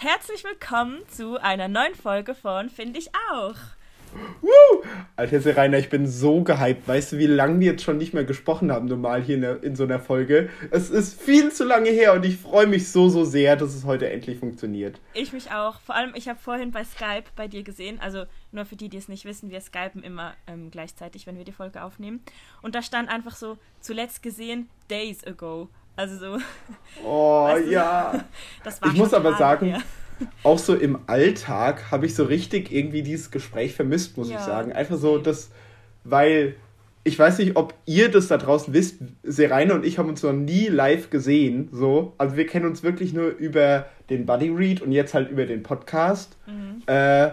Herzlich willkommen zu einer neuen Folge von Finde ich auch. Woo! Alter Serena, ich bin so gehypt. Weißt du, wie lange wir jetzt schon nicht mehr gesprochen haben, normal hier in, der, in so einer Folge? Es ist viel zu lange her und ich freue mich so, so sehr, dass es heute endlich funktioniert. Ich mich auch. Vor allem, ich habe vorhin bei Skype bei dir gesehen, also nur für die, die es nicht wissen, wir skypen immer ähm, gleichzeitig, wenn wir die Folge aufnehmen. Und da stand einfach so, zuletzt gesehen, days ago. Also so. Oh, weißt du, ja. Das war ich muss aber sagen. Her auch so im Alltag habe ich so richtig irgendwie dieses Gespräch vermisst, muss ja. ich sagen. Einfach so, das, weil ich weiß nicht, ob ihr das da draußen wisst. Serena und ich haben uns noch nie live gesehen. So. Also wir kennen uns wirklich nur über den Buddy Read und jetzt halt über den Podcast. Mhm. Äh,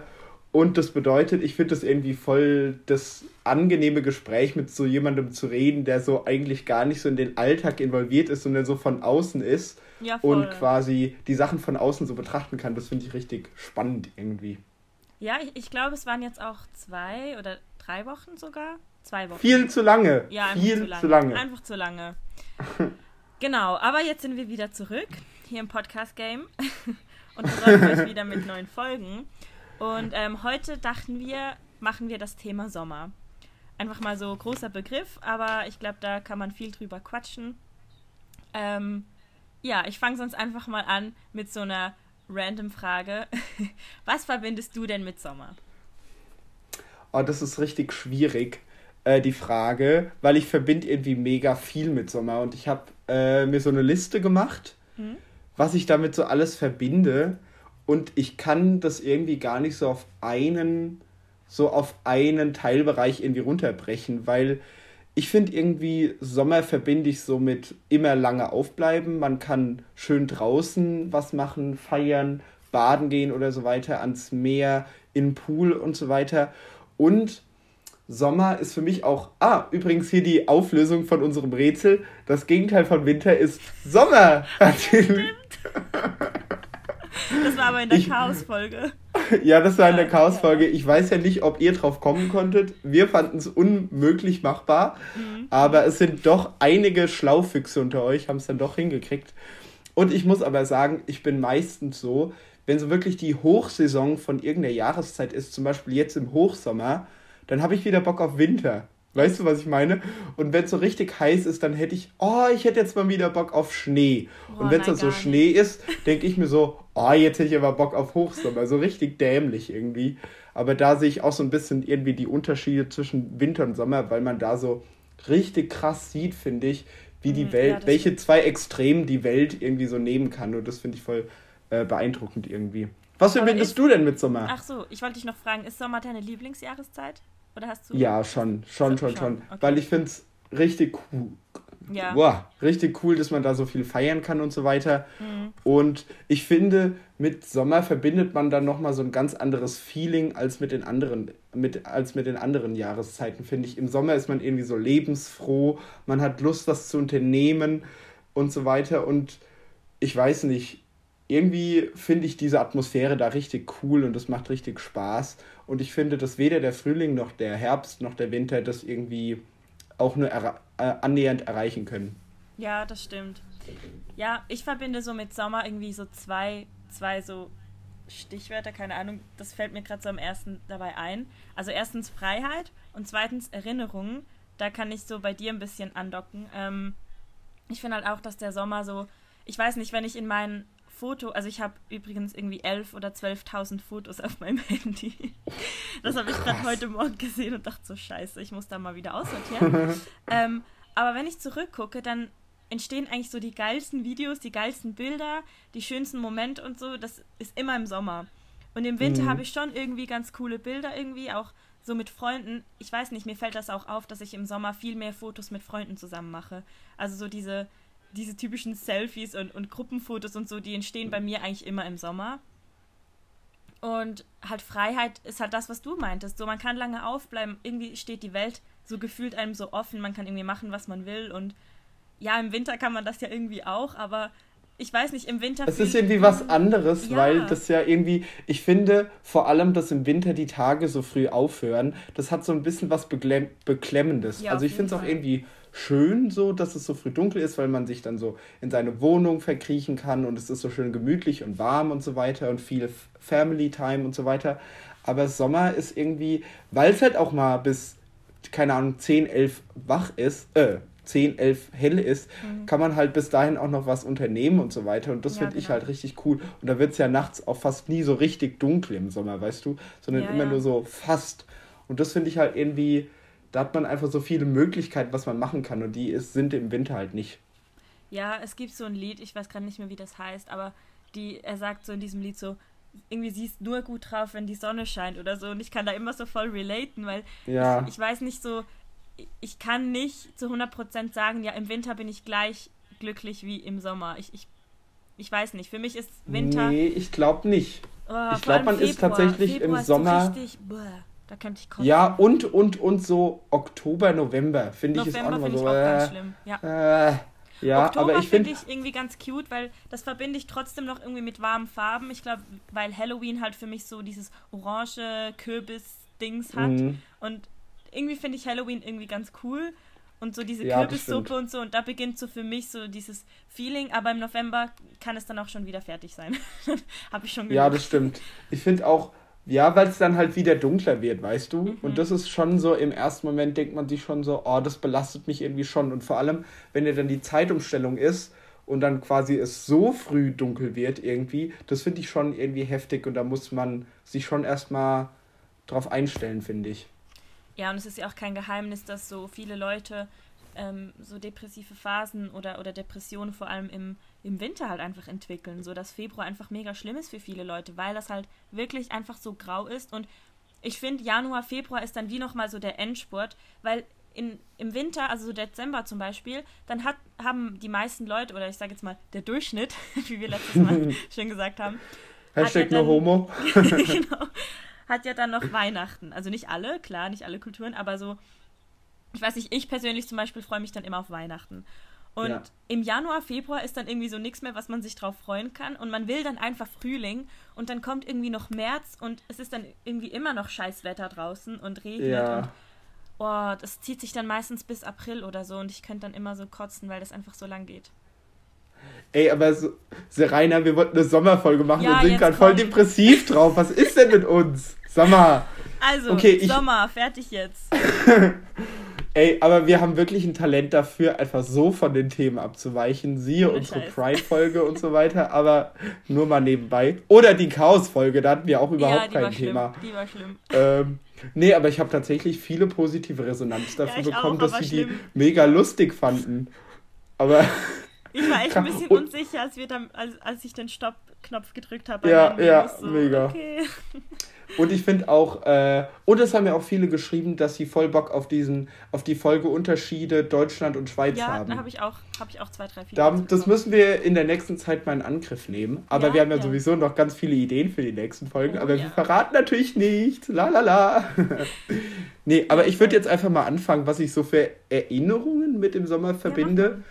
und das bedeutet, ich finde das irgendwie voll das angenehme Gespräch mit so jemandem zu reden, der so eigentlich gar nicht so in den Alltag involviert ist, sondern so von außen ist ja, und quasi die Sachen von außen so betrachten kann. Das finde ich richtig spannend irgendwie. Ja, ich, ich glaube, es waren jetzt auch zwei oder drei Wochen sogar. Zwei Wochen. Viel zu lange. Ja, einfach Viel zu lange. Zu lange. Einfach zu lange. genau, aber jetzt sind wir wieder zurück hier im Podcast-Game und versorgen euch wieder mit neuen Folgen. Und ähm, heute dachten wir, machen wir das Thema Sommer. Einfach mal so großer Begriff, aber ich glaube, da kann man viel drüber quatschen. Ähm, ja, ich fange sonst einfach mal an mit so einer random Frage. Was verbindest du denn mit Sommer? Oh, das ist richtig schwierig, äh, die Frage, weil ich verbinde irgendwie mega viel mit Sommer und ich habe äh, mir so eine Liste gemacht, hm? was ich damit so alles verbinde und ich kann das irgendwie gar nicht so auf einen so auf einen Teilbereich irgendwie runterbrechen, weil ich finde irgendwie, Sommer verbinde ich so mit immer lange aufbleiben. Man kann schön draußen was machen, feiern, baden gehen oder so weiter, ans Meer, in den Pool und so weiter. Und Sommer ist für mich auch. Ah, übrigens hier die Auflösung von unserem Rätsel. Das Gegenteil von Winter ist Sommer. Stimmt. Das war aber in der Chaos-Folge. Ja, das war in der Chaos-Folge. Ich weiß ja nicht, ob ihr drauf kommen konntet. Wir fanden es unmöglich machbar. Mhm. Aber es sind doch einige Schlaufüchse unter euch, haben es dann doch hingekriegt. Und ich muss aber sagen, ich bin meistens so, wenn so wirklich die Hochsaison von irgendeiner Jahreszeit ist, zum Beispiel jetzt im Hochsommer, dann habe ich wieder Bock auf Winter. Weißt du, was ich meine? Und wenn es so richtig heiß ist, dann hätte ich, oh, ich hätte jetzt mal wieder Bock auf Schnee. Boah, und wenn es dann so Schnee ist, denke ich mir so, oh, jetzt hätte ich aber Bock auf Hochsommer. So richtig dämlich irgendwie. Aber da sehe ich auch so ein bisschen irgendwie die Unterschiede zwischen Winter und Sommer, weil man da so richtig krass sieht, finde ich, wie die mhm, Welt, ja, welche zwei Extremen die Welt irgendwie so nehmen kann. Und das finde ich voll äh, beeindruckend irgendwie. Was verbindest du denn mit Sommer? Ach so, ich wollte dich noch fragen, ist Sommer deine Lieblingsjahreszeit? Oder hast du. Ja, schon, schon, schon, schon. schon. Okay. Weil ich finde es richtig cool. Ja. Wow, richtig cool, dass man da so viel feiern kann und so weiter. Mhm. Und ich finde, mit Sommer verbindet man dann nochmal so ein ganz anderes Feeling als mit den anderen, mit, als mit den anderen Jahreszeiten, finde ich. Im Sommer ist man irgendwie so lebensfroh, man hat Lust, was zu unternehmen und so weiter. Und ich weiß nicht, irgendwie finde ich diese Atmosphäre da richtig cool und das macht richtig Spaß. Und ich finde, dass weder der Frühling noch der Herbst noch der Winter das irgendwie auch nur er äh, annähernd erreichen können. Ja, das stimmt. Ja, ich verbinde so mit Sommer irgendwie so zwei, zwei so Stichwörter, keine Ahnung, das fällt mir gerade so am ersten dabei ein. Also erstens Freiheit und zweitens Erinnerungen. Da kann ich so bei dir ein bisschen andocken. Ähm, ich finde halt auch, dass der Sommer so, ich weiß nicht, wenn ich in meinen Foto, also ich habe übrigens irgendwie 11.000 oder 12.000 Fotos auf meinem Handy. Das habe ich gerade heute Morgen gesehen und dachte so, scheiße, ich muss da mal wieder aussortieren. ähm, aber wenn ich zurückgucke, dann entstehen eigentlich so die geilsten Videos, die geilsten Bilder, die schönsten Momente und so. Das ist immer im Sommer. Und im Winter mhm. habe ich schon irgendwie ganz coole Bilder irgendwie, auch so mit Freunden. Ich weiß nicht, mir fällt das auch auf, dass ich im Sommer viel mehr Fotos mit Freunden zusammen mache. Also so diese diese typischen Selfies und, und Gruppenfotos und so, die entstehen bei mir eigentlich immer im Sommer. Und halt Freiheit ist halt das, was du meintest. So, man kann lange aufbleiben. Irgendwie steht die Welt so gefühlt einem so offen. Man kann irgendwie machen, was man will. Und ja, im Winter kann man das ja irgendwie auch, aber ich weiß nicht, im Winter. Es ist irgendwie was anderes, ja. weil das ja irgendwie, ich finde vor allem, dass im Winter die Tage so früh aufhören, das hat so ein bisschen was Beklemmendes. Ja, also ich finde es auch irgendwie schön so, dass es so früh dunkel ist, weil man sich dann so in seine Wohnung verkriechen kann und es ist so schön gemütlich und warm und so weiter und viel Family Time und so weiter. Aber Sommer ist irgendwie, weil es halt auch mal bis, keine Ahnung, 10, 11 wach ist, äh, 10, 11 hell ist, mhm. kann man halt bis dahin auch noch was unternehmen und so weiter. Und das ja, finde genau. ich halt richtig cool. Und da wird es ja nachts auch fast nie so richtig dunkel im Sommer, weißt du, sondern ja, immer ja. nur so fast. Und das finde ich halt irgendwie, da hat man einfach so viele Möglichkeiten, was man machen kann. Und die ist, sind im Winter halt nicht. Ja, es gibt so ein Lied, ich weiß gerade nicht mehr, wie das heißt, aber die, er sagt so in diesem Lied so, irgendwie siehst nur gut drauf, wenn die Sonne scheint oder so. Und ich kann da immer so voll relaten, weil ja. ich, ich weiß nicht so, ich kann nicht zu 100% sagen, ja, im Winter bin ich gleich glücklich wie im Sommer. Ich, ich, ich weiß nicht, für mich ist Winter... Nee, ich glaube nicht. Oh, ich glaube, man Februar. ist tatsächlich Februar im Sommer... So richtig, boah, da könnte ich kotzen. Ja, und, und, und so Oktober, November, finde ich ist auch immer so... Auch äh, schlimm, ja. Äh, ja, Oktober aber ich finde ich irgendwie ganz cute, weil das verbinde ich trotzdem noch irgendwie mit warmen Farben. Ich glaube, weil Halloween halt für mich so dieses orange Kürbis-Dings hat. Mhm. Und irgendwie finde ich Halloween irgendwie ganz cool. Und so diese ja, Kürbissuppe und so. Und da beginnt so für mich so dieses Feeling. Aber im November kann es dann auch schon wieder fertig sein. Habe ich schon genug. Ja, das stimmt. Ich finde auch, ja, weil es dann halt wieder dunkler wird, weißt du? Mhm. Und das ist schon so, im ersten Moment denkt man sich schon so, oh, das belastet mich irgendwie schon. Und vor allem, wenn ja dann die Zeitumstellung ist und dann quasi es so früh dunkel wird irgendwie, das finde ich schon irgendwie heftig und da muss man sich schon erstmal drauf einstellen, finde ich. Ja, und es ist ja auch kein Geheimnis, dass so viele Leute ähm, so depressive Phasen oder, oder Depressionen vor allem im, im Winter halt einfach entwickeln. So dass Februar einfach mega schlimm ist für viele Leute, weil das halt wirklich einfach so grau ist. Und ich finde, Januar, Februar ist dann wie nochmal so der Endspurt, weil in, im Winter, also so Dezember zum Beispiel, dann hat, haben die meisten Leute, oder ich sage jetzt mal der Durchschnitt, wie wir letztes Mal schon gesagt haben. Hashtag ja no homo. genau. Hat ja dann noch Weihnachten. Also nicht alle, klar, nicht alle Kulturen, aber so ich weiß nicht, ich persönlich zum Beispiel freue mich dann immer auf Weihnachten. Und ja. im Januar, Februar ist dann irgendwie so nichts mehr, was man sich drauf freuen kann. Und man will dann einfach Frühling und dann kommt irgendwie noch März und es ist dann irgendwie immer noch Scheißwetter draußen und regnet. Ja. Und oh, das zieht sich dann meistens bis April oder so und ich könnte dann immer so kotzen, weil das einfach so lang geht. Ey, aber so, Serena, wir wollten eine Sommerfolge machen ja, und sind gerade voll depressiv drauf. Was ist denn mit uns? Sommer. Also, okay, Sommer, fertig jetzt. Ey, aber wir haben wirklich ein Talent dafür, einfach so von den Themen abzuweichen. Siehe Ohne unsere Pride-Folge und so weiter, aber nur mal nebenbei. Oder die Chaos-Folge, da hatten wir auch überhaupt ja, kein Thema. Schlimm. Die war schlimm. Ähm, nee, aber ich habe tatsächlich viele positive Resonanz dafür ja, bekommen, auch, dass sie die mega lustig fanden. Aber. Ich war echt ein bisschen unsicher, als, wir dann, als, als ich den Stopp-Knopf gedrückt habe. Ja, ja, so, mega. Okay. Und ich finde auch, äh, und es haben ja auch viele geschrieben, dass sie voll Bock auf diesen, auf die Folge Unterschiede Deutschland und Schweiz ja, haben. Ja, da habe ich auch, habe ich auch zwei, drei, vier. Da, das müssen wir in der nächsten Zeit mal in Angriff nehmen. Aber ja, wir haben ja, ja, sowieso noch ganz viele Ideen für die nächsten Folgen. Oh, aber wir verraten natürlich nichts. La la la. nee, aber ich würde jetzt einfach mal anfangen, was ich so für Erinnerungen mit dem Sommer verbinde.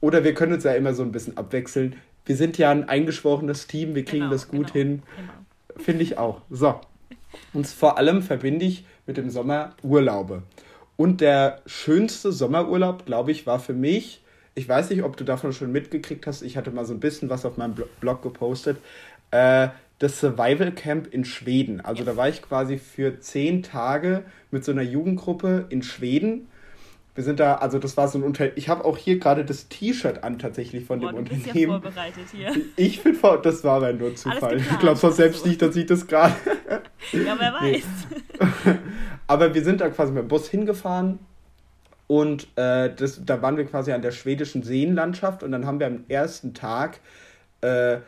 Oder wir können uns ja immer so ein bisschen abwechseln. Wir sind ja ein eingeschworenes Team, wir kriegen genau, das gut genau, hin. Genau. Finde ich auch. So. Und vor allem verbinde ich mit dem Sommer Urlaube. Und der schönste Sommerurlaub, glaube ich, war für mich, ich weiß nicht, ob du davon schon mitgekriegt hast, ich hatte mal so ein bisschen was auf meinem Blog gepostet, äh, das Survival Camp in Schweden. Also da war ich quasi für zehn Tage mit so einer Jugendgruppe in Schweden wir sind da, also das war so ein Unternehmen. Ich habe auch hier gerade das T-Shirt an tatsächlich von Boah, dem du Unternehmen. Ja vorbereitet hier. Ich bin vor, das war aber nur Zufall. Ich glaube zwar selbst nicht, dass ich das gerade. ja, wer weiß. aber wir sind da quasi mit dem Bus hingefahren und äh, das, da waren wir quasi an der schwedischen Seenlandschaft und dann haben wir am ersten Tag äh,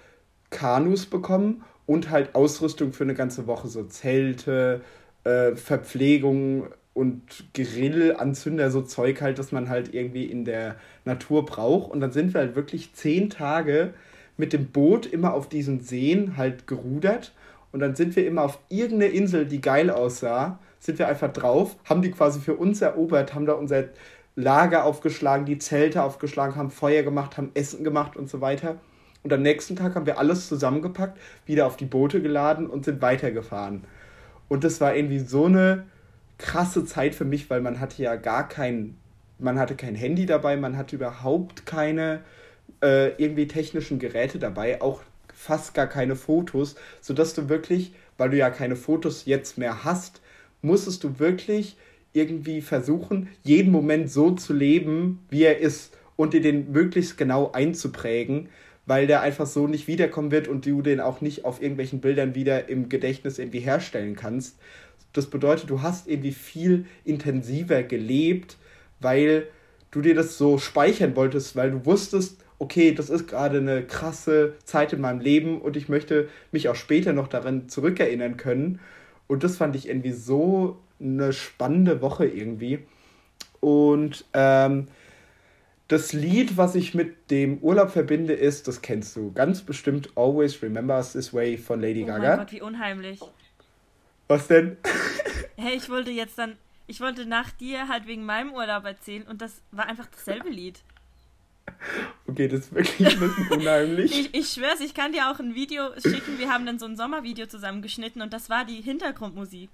Kanus bekommen und halt Ausrüstung für eine ganze Woche, so Zelte, äh, Verpflegung, und Grillanzünder, so Zeug halt, das man halt irgendwie in der Natur braucht. Und dann sind wir halt wirklich zehn Tage mit dem Boot immer auf diesen Seen halt gerudert. Und dann sind wir immer auf irgendeine Insel, die geil aussah, sind wir einfach drauf, haben die quasi für uns erobert, haben da unser Lager aufgeschlagen, die Zelte aufgeschlagen, haben Feuer gemacht, haben Essen gemacht und so weiter. Und am nächsten Tag haben wir alles zusammengepackt, wieder auf die Boote geladen und sind weitergefahren. Und das war irgendwie so eine krasse Zeit für mich, weil man hatte ja gar kein man hatte kein Handy dabei, man hatte überhaupt keine äh, irgendwie technischen Geräte dabei, auch fast gar keine Fotos, sodass du wirklich, weil du ja keine Fotos jetzt mehr hast, musstest du wirklich irgendwie versuchen, jeden Moment so zu leben, wie er ist und dir den möglichst genau einzuprägen, weil der einfach so nicht wiederkommen wird und du den auch nicht auf irgendwelchen Bildern wieder im Gedächtnis irgendwie herstellen kannst. Das bedeutet, du hast irgendwie viel intensiver gelebt, weil du dir das so speichern wolltest, weil du wusstest, okay, das ist gerade eine krasse Zeit in meinem Leben und ich möchte mich auch später noch daran zurückerinnern können. Und das fand ich irgendwie so eine spannende Woche irgendwie. Und ähm, das Lied, was ich mit dem Urlaub verbinde, ist, das kennst du ganz bestimmt, Always Remember Us This Way von Lady oh Gaga. Oh mein Gott, wie unheimlich. Was denn? Hey, ich wollte jetzt dann, ich wollte nach dir halt wegen meinem Urlaub erzählen und das war einfach dasselbe Lied. Okay, das ist wirklich ein bisschen unheimlich. ich, ich schwör's, ich kann dir auch ein Video schicken. Wir haben dann so ein Sommervideo zusammengeschnitten und das war die Hintergrundmusik.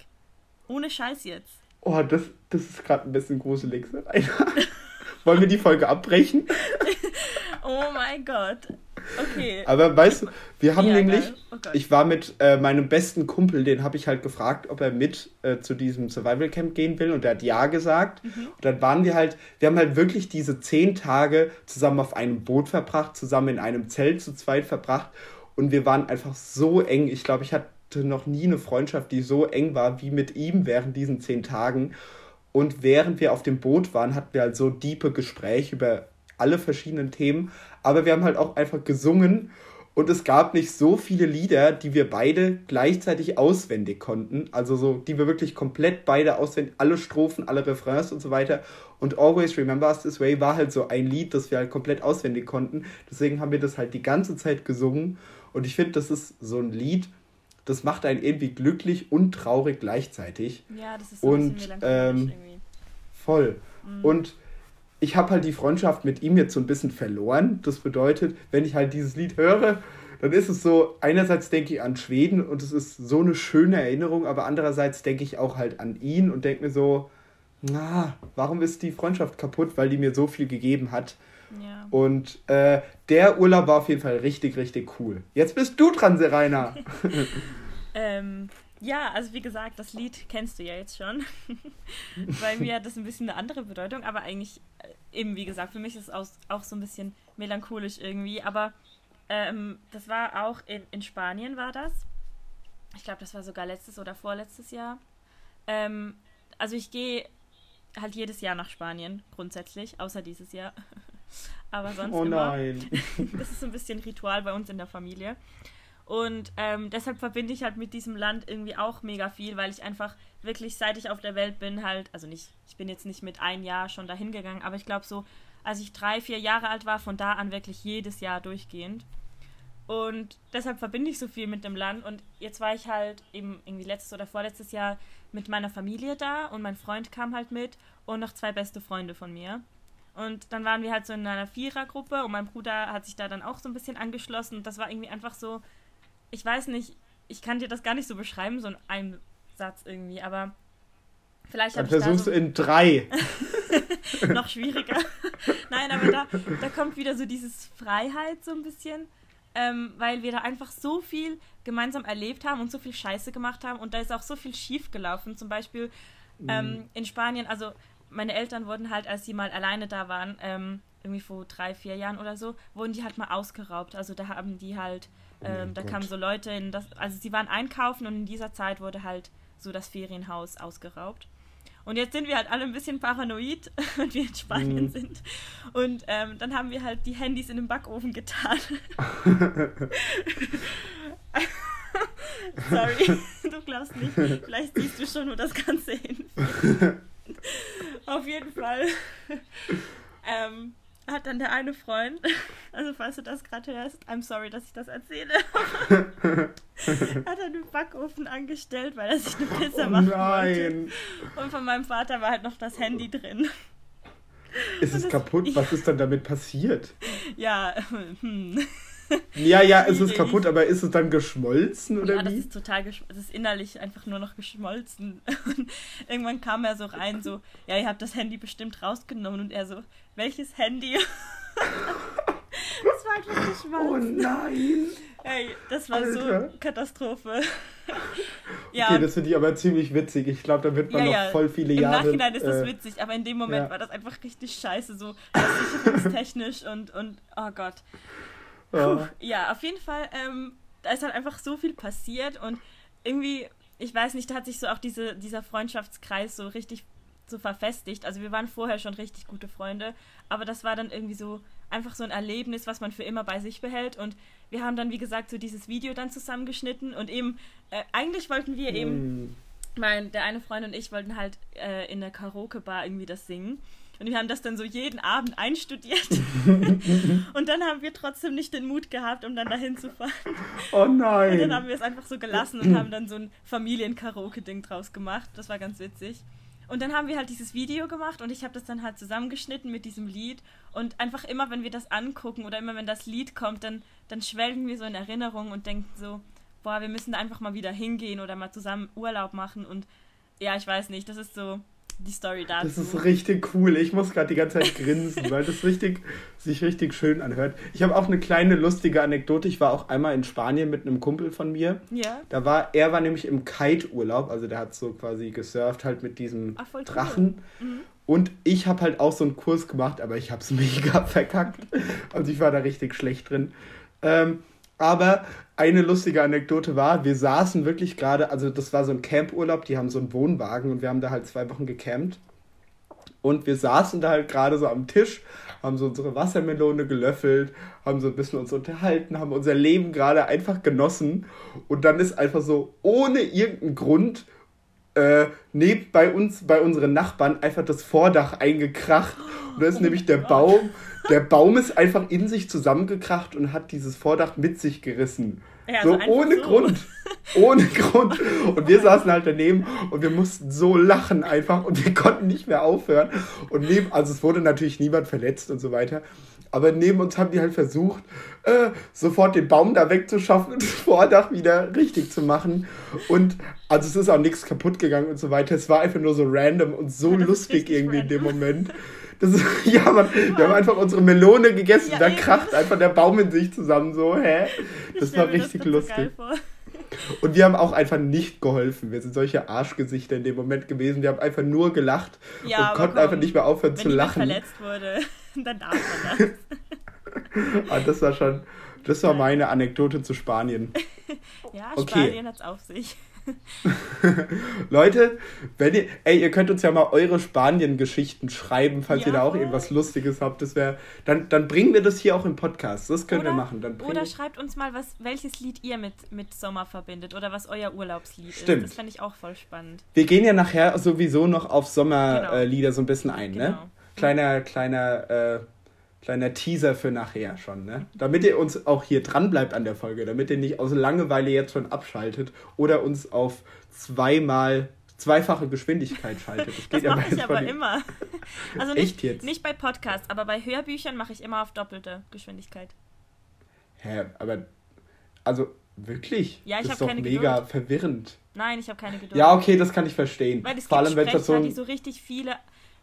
Ohne Scheiß jetzt. Oh, das, das ist gerade ein bisschen gruselig. Wollen wir die Folge abbrechen? oh mein Gott. Okay. Aber weißt du, wir haben ja, nämlich, oh ich war mit äh, meinem besten Kumpel, den habe ich halt gefragt, ob er mit äh, zu diesem Survival Camp gehen will und er hat ja gesagt. Mhm. Und dann waren wir halt, wir haben halt wirklich diese zehn Tage zusammen auf einem Boot verbracht, zusammen in einem Zelt zu zweit verbracht und wir waren einfach so eng. Ich glaube, ich hatte noch nie eine Freundschaft, die so eng war wie mit ihm während diesen zehn Tagen. Und während wir auf dem Boot waren, hatten wir halt so diepe Gespräche über alle verschiedenen Themen. Aber wir haben halt auch einfach gesungen. Und es gab nicht so viele Lieder, die wir beide gleichzeitig auswendig konnten. Also so, die wir wirklich komplett beide auswendig, alle Strophen, alle Refrains und so weiter. Und Always Remember Us This Way war halt so ein Lied, das wir halt komplett auswendig konnten. Deswegen haben wir das halt die ganze Zeit gesungen. Und ich finde, das ist so ein Lied, das macht einen irgendwie glücklich und traurig gleichzeitig. Ja, das ist so und, ein bisschen ähm, irgendwie. Voll. Mhm. Und ich habe halt die Freundschaft mit ihm jetzt so ein bisschen verloren. Das bedeutet, wenn ich halt dieses Lied höre, dann ist es so, einerseits denke ich an Schweden und es ist so eine schöne Erinnerung, aber andererseits denke ich auch halt an ihn und denke mir so, na, warum ist die Freundschaft kaputt, weil die mir so viel gegeben hat. Ja. Und äh, der Urlaub war auf jeden Fall richtig, richtig cool. Jetzt bist du dran, Serena. ähm, ja, also wie gesagt, das Lied kennst du ja jetzt schon. Bei mir hat das ein bisschen eine andere Bedeutung, aber eigentlich äh, eben, wie gesagt, für mich ist es auch, auch so ein bisschen melancholisch irgendwie. Aber ähm, das war auch in, in Spanien, war das. Ich glaube, das war sogar letztes oder vorletztes Jahr. Ähm, also ich gehe halt jedes Jahr nach Spanien, grundsätzlich, außer dieses Jahr. aber sonst oh nein. Immer. Das ist so ein bisschen Ritual bei uns in der Familie. Und ähm, deshalb verbinde ich halt mit diesem Land irgendwie auch mega viel, weil ich einfach wirklich, seit ich auf der Welt bin, halt, also nicht, ich bin jetzt nicht mit ein Jahr schon dahin gegangen, aber ich glaube so, als ich drei, vier Jahre alt war, von da an wirklich jedes Jahr durchgehend. Und deshalb verbinde ich so viel mit dem Land. Und jetzt war ich halt eben irgendwie letztes oder vorletztes Jahr mit meiner Familie da und mein Freund kam halt mit und noch zwei beste Freunde von mir. Und dann waren wir halt so in einer Vierergruppe und mein Bruder hat sich da dann auch so ein bisschen angeschlossen. Und das war irgendwie einfach so, ich weiß nicht, ich kann dir das gar nicht so beschreiben, so in einem Satz irgendwie, aber vielleicht habe ich versuchst da so in drei. noch schwieriger. Nein, aber da, da kommt wieder so dieses Freiheit so ein bisschen, ähm, weil wir da einfach so viel gemeinsam erlebt haben und so viel Scheiße gemacht haben und da ist auch so viel schief gelaufen. Zum Beispiel ähm, mhm. in Spanien, also meine Eltern wurden halt, als sie mal alleine da waren, ähm, irgendwie vor drei, vier Jahren oder so, wurden die halt mal ausgeraubt. Also da haben die halt ähm, da kamen so Leute in das, also sie waren einkaufen und in dieser Zeit wurde halt so das Ferienhaus ausgeraubt. Und jetzt sind wir halt alle ein bisschen paranoid, wenn wir in Spanien mhm. sind. Und ähm, dann haben wir halt die Handys in den Backofen getan. Sorry, du glaubst nicht. Vielleicht siehst du schon, wo das Ganze hinführt. Auf jeden Fall. Ähm, hat dann der eine Freund, also falls du das gerade hörst, I'm sorry, dass ich das erzähle, hat er den Backofen angestellt, weil er sich eine Pizza oh, machen nein. wollte. Und von meinem Vater war halt noch das Handy drin. Ist es kaputt? Was ist dann damit passiert? Ja, hm. Ja, ja, es ist kaputt, aber ist es dann geschmolzen oder ja, wie? das ist total, das ist innerlich einfach nur noch geschmolzen. Und irgendwann kam er so rein, so, ja, ihr habt das Handy bestimmt rausgenommen und er so, welches Handy? das war einfach geschmolzen. Oh nein! Ey, das war Alter. so Katastrophe. ja. Okay, das finde ich aber ziemlich witzig. Ich glaube, da wird man ja, noch voll viele Im Jahre. Im Nachhinein ist das äh, witzig, aber in dem Moment ja. war das einfach richtig scheiße, so sicherungstechnisch und, und oh Gott. Puh, ja, auf jeden Fall, ähm, da ist halt einfach so viel passiert und irgendwie, ich weiß nicht, da hat sich so auch diese, dieser Freundschaftskreis so richtig so verfestigt. Also wir waren vorher schon richtig gute Freunde, aber das war dann irgendwie so einfach so ein Erlebnis, was man für immer bei sich behält. Und wir haben dann, wie gesagt, so dieses Video dann zusammengeschnitten und eben, äh, eigentlich wollten wir eben, mm. mein, der eine Freund und ich wollten halt äh, in der Karaoke-Bar irgendwie das singen. Und wir haben das dann so jeden Abend einstudiert. und dann haben wir trotzdem nicht den Mut gehabt, um dann dahin zu fahren. Oh nein. Und dann haben wir es einfach so gelassen und haben dann so ein Familien-Karaoke-Ding draus gemacht. Das war ganz witzig. Und dann haben wir halt dieses Video gemacht und ich habe das dann halt zusammengeschnitten mit diesem Lied. Und einfach immer, wenn wir das angucken oder immer, wenn das Lied kommt, dann, dann schwelgen wir so in Erinnerung und denken so, boah, wir müssen da einfach mal wieder hingehen oder mal zusammen Urlaub machen. Und ja, ich weiß nicht, das ist so, die Story dazu. Das ist richtig cool. Ich muss gerade die ganze Zeit grinsen, weil das richtig, sich richtig schön anhört. Ich habe auch eine kleine lustige Anekdote. Ich war auch einmal in Spanien mit einem Kumpel von mir. Ja. Da war, er war nämlich im Kite-Urlaub, also der hat so quasi gesurft halt mit diesem Ach, Drachen. Mhm. Und ich habe halt auch so einen Kurs gemacht, aber ich habe es mega verkackt. Also ich war da richtig schlecht drin. Ähm, aber eine lustige Anekdote war, wir saßen wirklich gerade, also das war so ein Campurlaub, die haben so einen Wohnwagen und wir haben da halt zwei Wochen gecampt. Und wir saßen da halt gerade so am Tisch, haben so unsere Wassermelone gelöffelt, haben so ein bisschen uns unterhalten, haben unser Leben gerade einfach genossen. Und dann ist einfach so ohne irgendeinen Grund äh, neben bei uns, bei unseren Nachbarn, einfach das Vordach eingekracht. Und da ist oh nämlich der Gott. Baum der Baum ist einfach in sich zusammengekracht und hat dieses Vordach mit sich gerissen. Ja, so also ohne so. Grund. Ohne Grund. Und wir saßen halt daneben und wir mussten so lachen einfach und wir konnten nicht mehr aufhören. Und neben, also es wurde natürlich niemand verletzt und so weiter. Aber neben uns haben die halt versucht, äh, sofort den Baum da wegzuschaffen und das Vordach wieder richtig zu machen. Und also es ist auch nichts kaputt gegangen und so weiter. Es war einfach nur so random und so ja, lustig irgendwie random. in dem Moment. Das ist, ja, man, wir haben einfach unsere Melone gegessen, ja, da kracht einfach der Baum in sich zusammen so, hä? Das war richtig das lustig. So und wir haben auch einfach nicht geholfen. Wir sind solche Arschgesichter in dem Moment gewesen. Wir haben einfach nur gelacht ja, und konnten komm, einfach nicht mehr aufhören zu lachen. Wenn verletzt wurde, dann darf man das. ah, das war schon, das war meine Anekdote zu Spanien. ja, okay. Spanien hat's auf sich. Leute, wenn ihr, ey, ihr könnt uns ja mal eure Spanien-Geschichten schreiben, falls ja. ihr da auch irgendwas Lustiges habt. Das wäre, dann, dann bringen wir das hier auch im Podcast. Das können oder, wir machen. Dann oder schreibt uns mal, was, welches Lied ihr mit, mit Sommer verbindet oder was euer Urlaubslied Stimmt. ist. Das fände ich auch voll spannend. Wir gehen ja nachher sowieso noch auf Sommerlieder genau. äh, so ein bisschen ein, ne? genau. ne? Kleiner, kleiner äh, Kleiner Teaser für nachher schon, ne? Damit ihr uns auch hier dran bleibt an der Folge, damit ihr nicht aus Langeweile jetzt schon abschaltet oder uns auf zweimal zweifache Geschwindigkeit schaltet. Das, das ja mache ich aber immer. Also nicht, Echt jetzt? nicht bei Podcasts, aber bei Hörbüchern mache ich immer auf doppelte Geschwindigkeit. Hä, aber also wirklich? Ja, ich das ist doch mega Geduld. verwirrend. Nein, ich habe keine Geduld. Ja, okay, das kann ich verstehen. Weil es Vor allem, wenn das so, die so richtig viele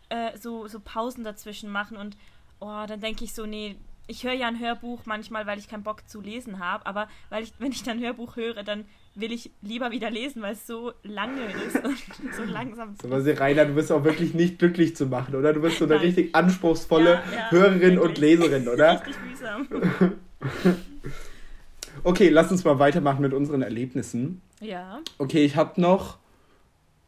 äh, so, so Pausen dazwischen machen und oh, dann denke ich so, nee, ich höre ja ein Hörbuch manchmal, weil ich keinen Bock zu lesen habe, aber weil ich, wenn ich dann ein Hörbuch höre, dann will ich lieber wieder lesen, weil es so lange ist und so langsam. So, was Rainer, du bist auch wirklich nicht glücklich zu machen, oder? Du bist so eine Nein. richtig anspruchsvolle ja, ja, Hörerin wirklich. und Leserin, oder? Richtig mühsam. okay, lass uns mal weitermachen mit unseren Erlebnissen. Ja. Okay, ich habe noch,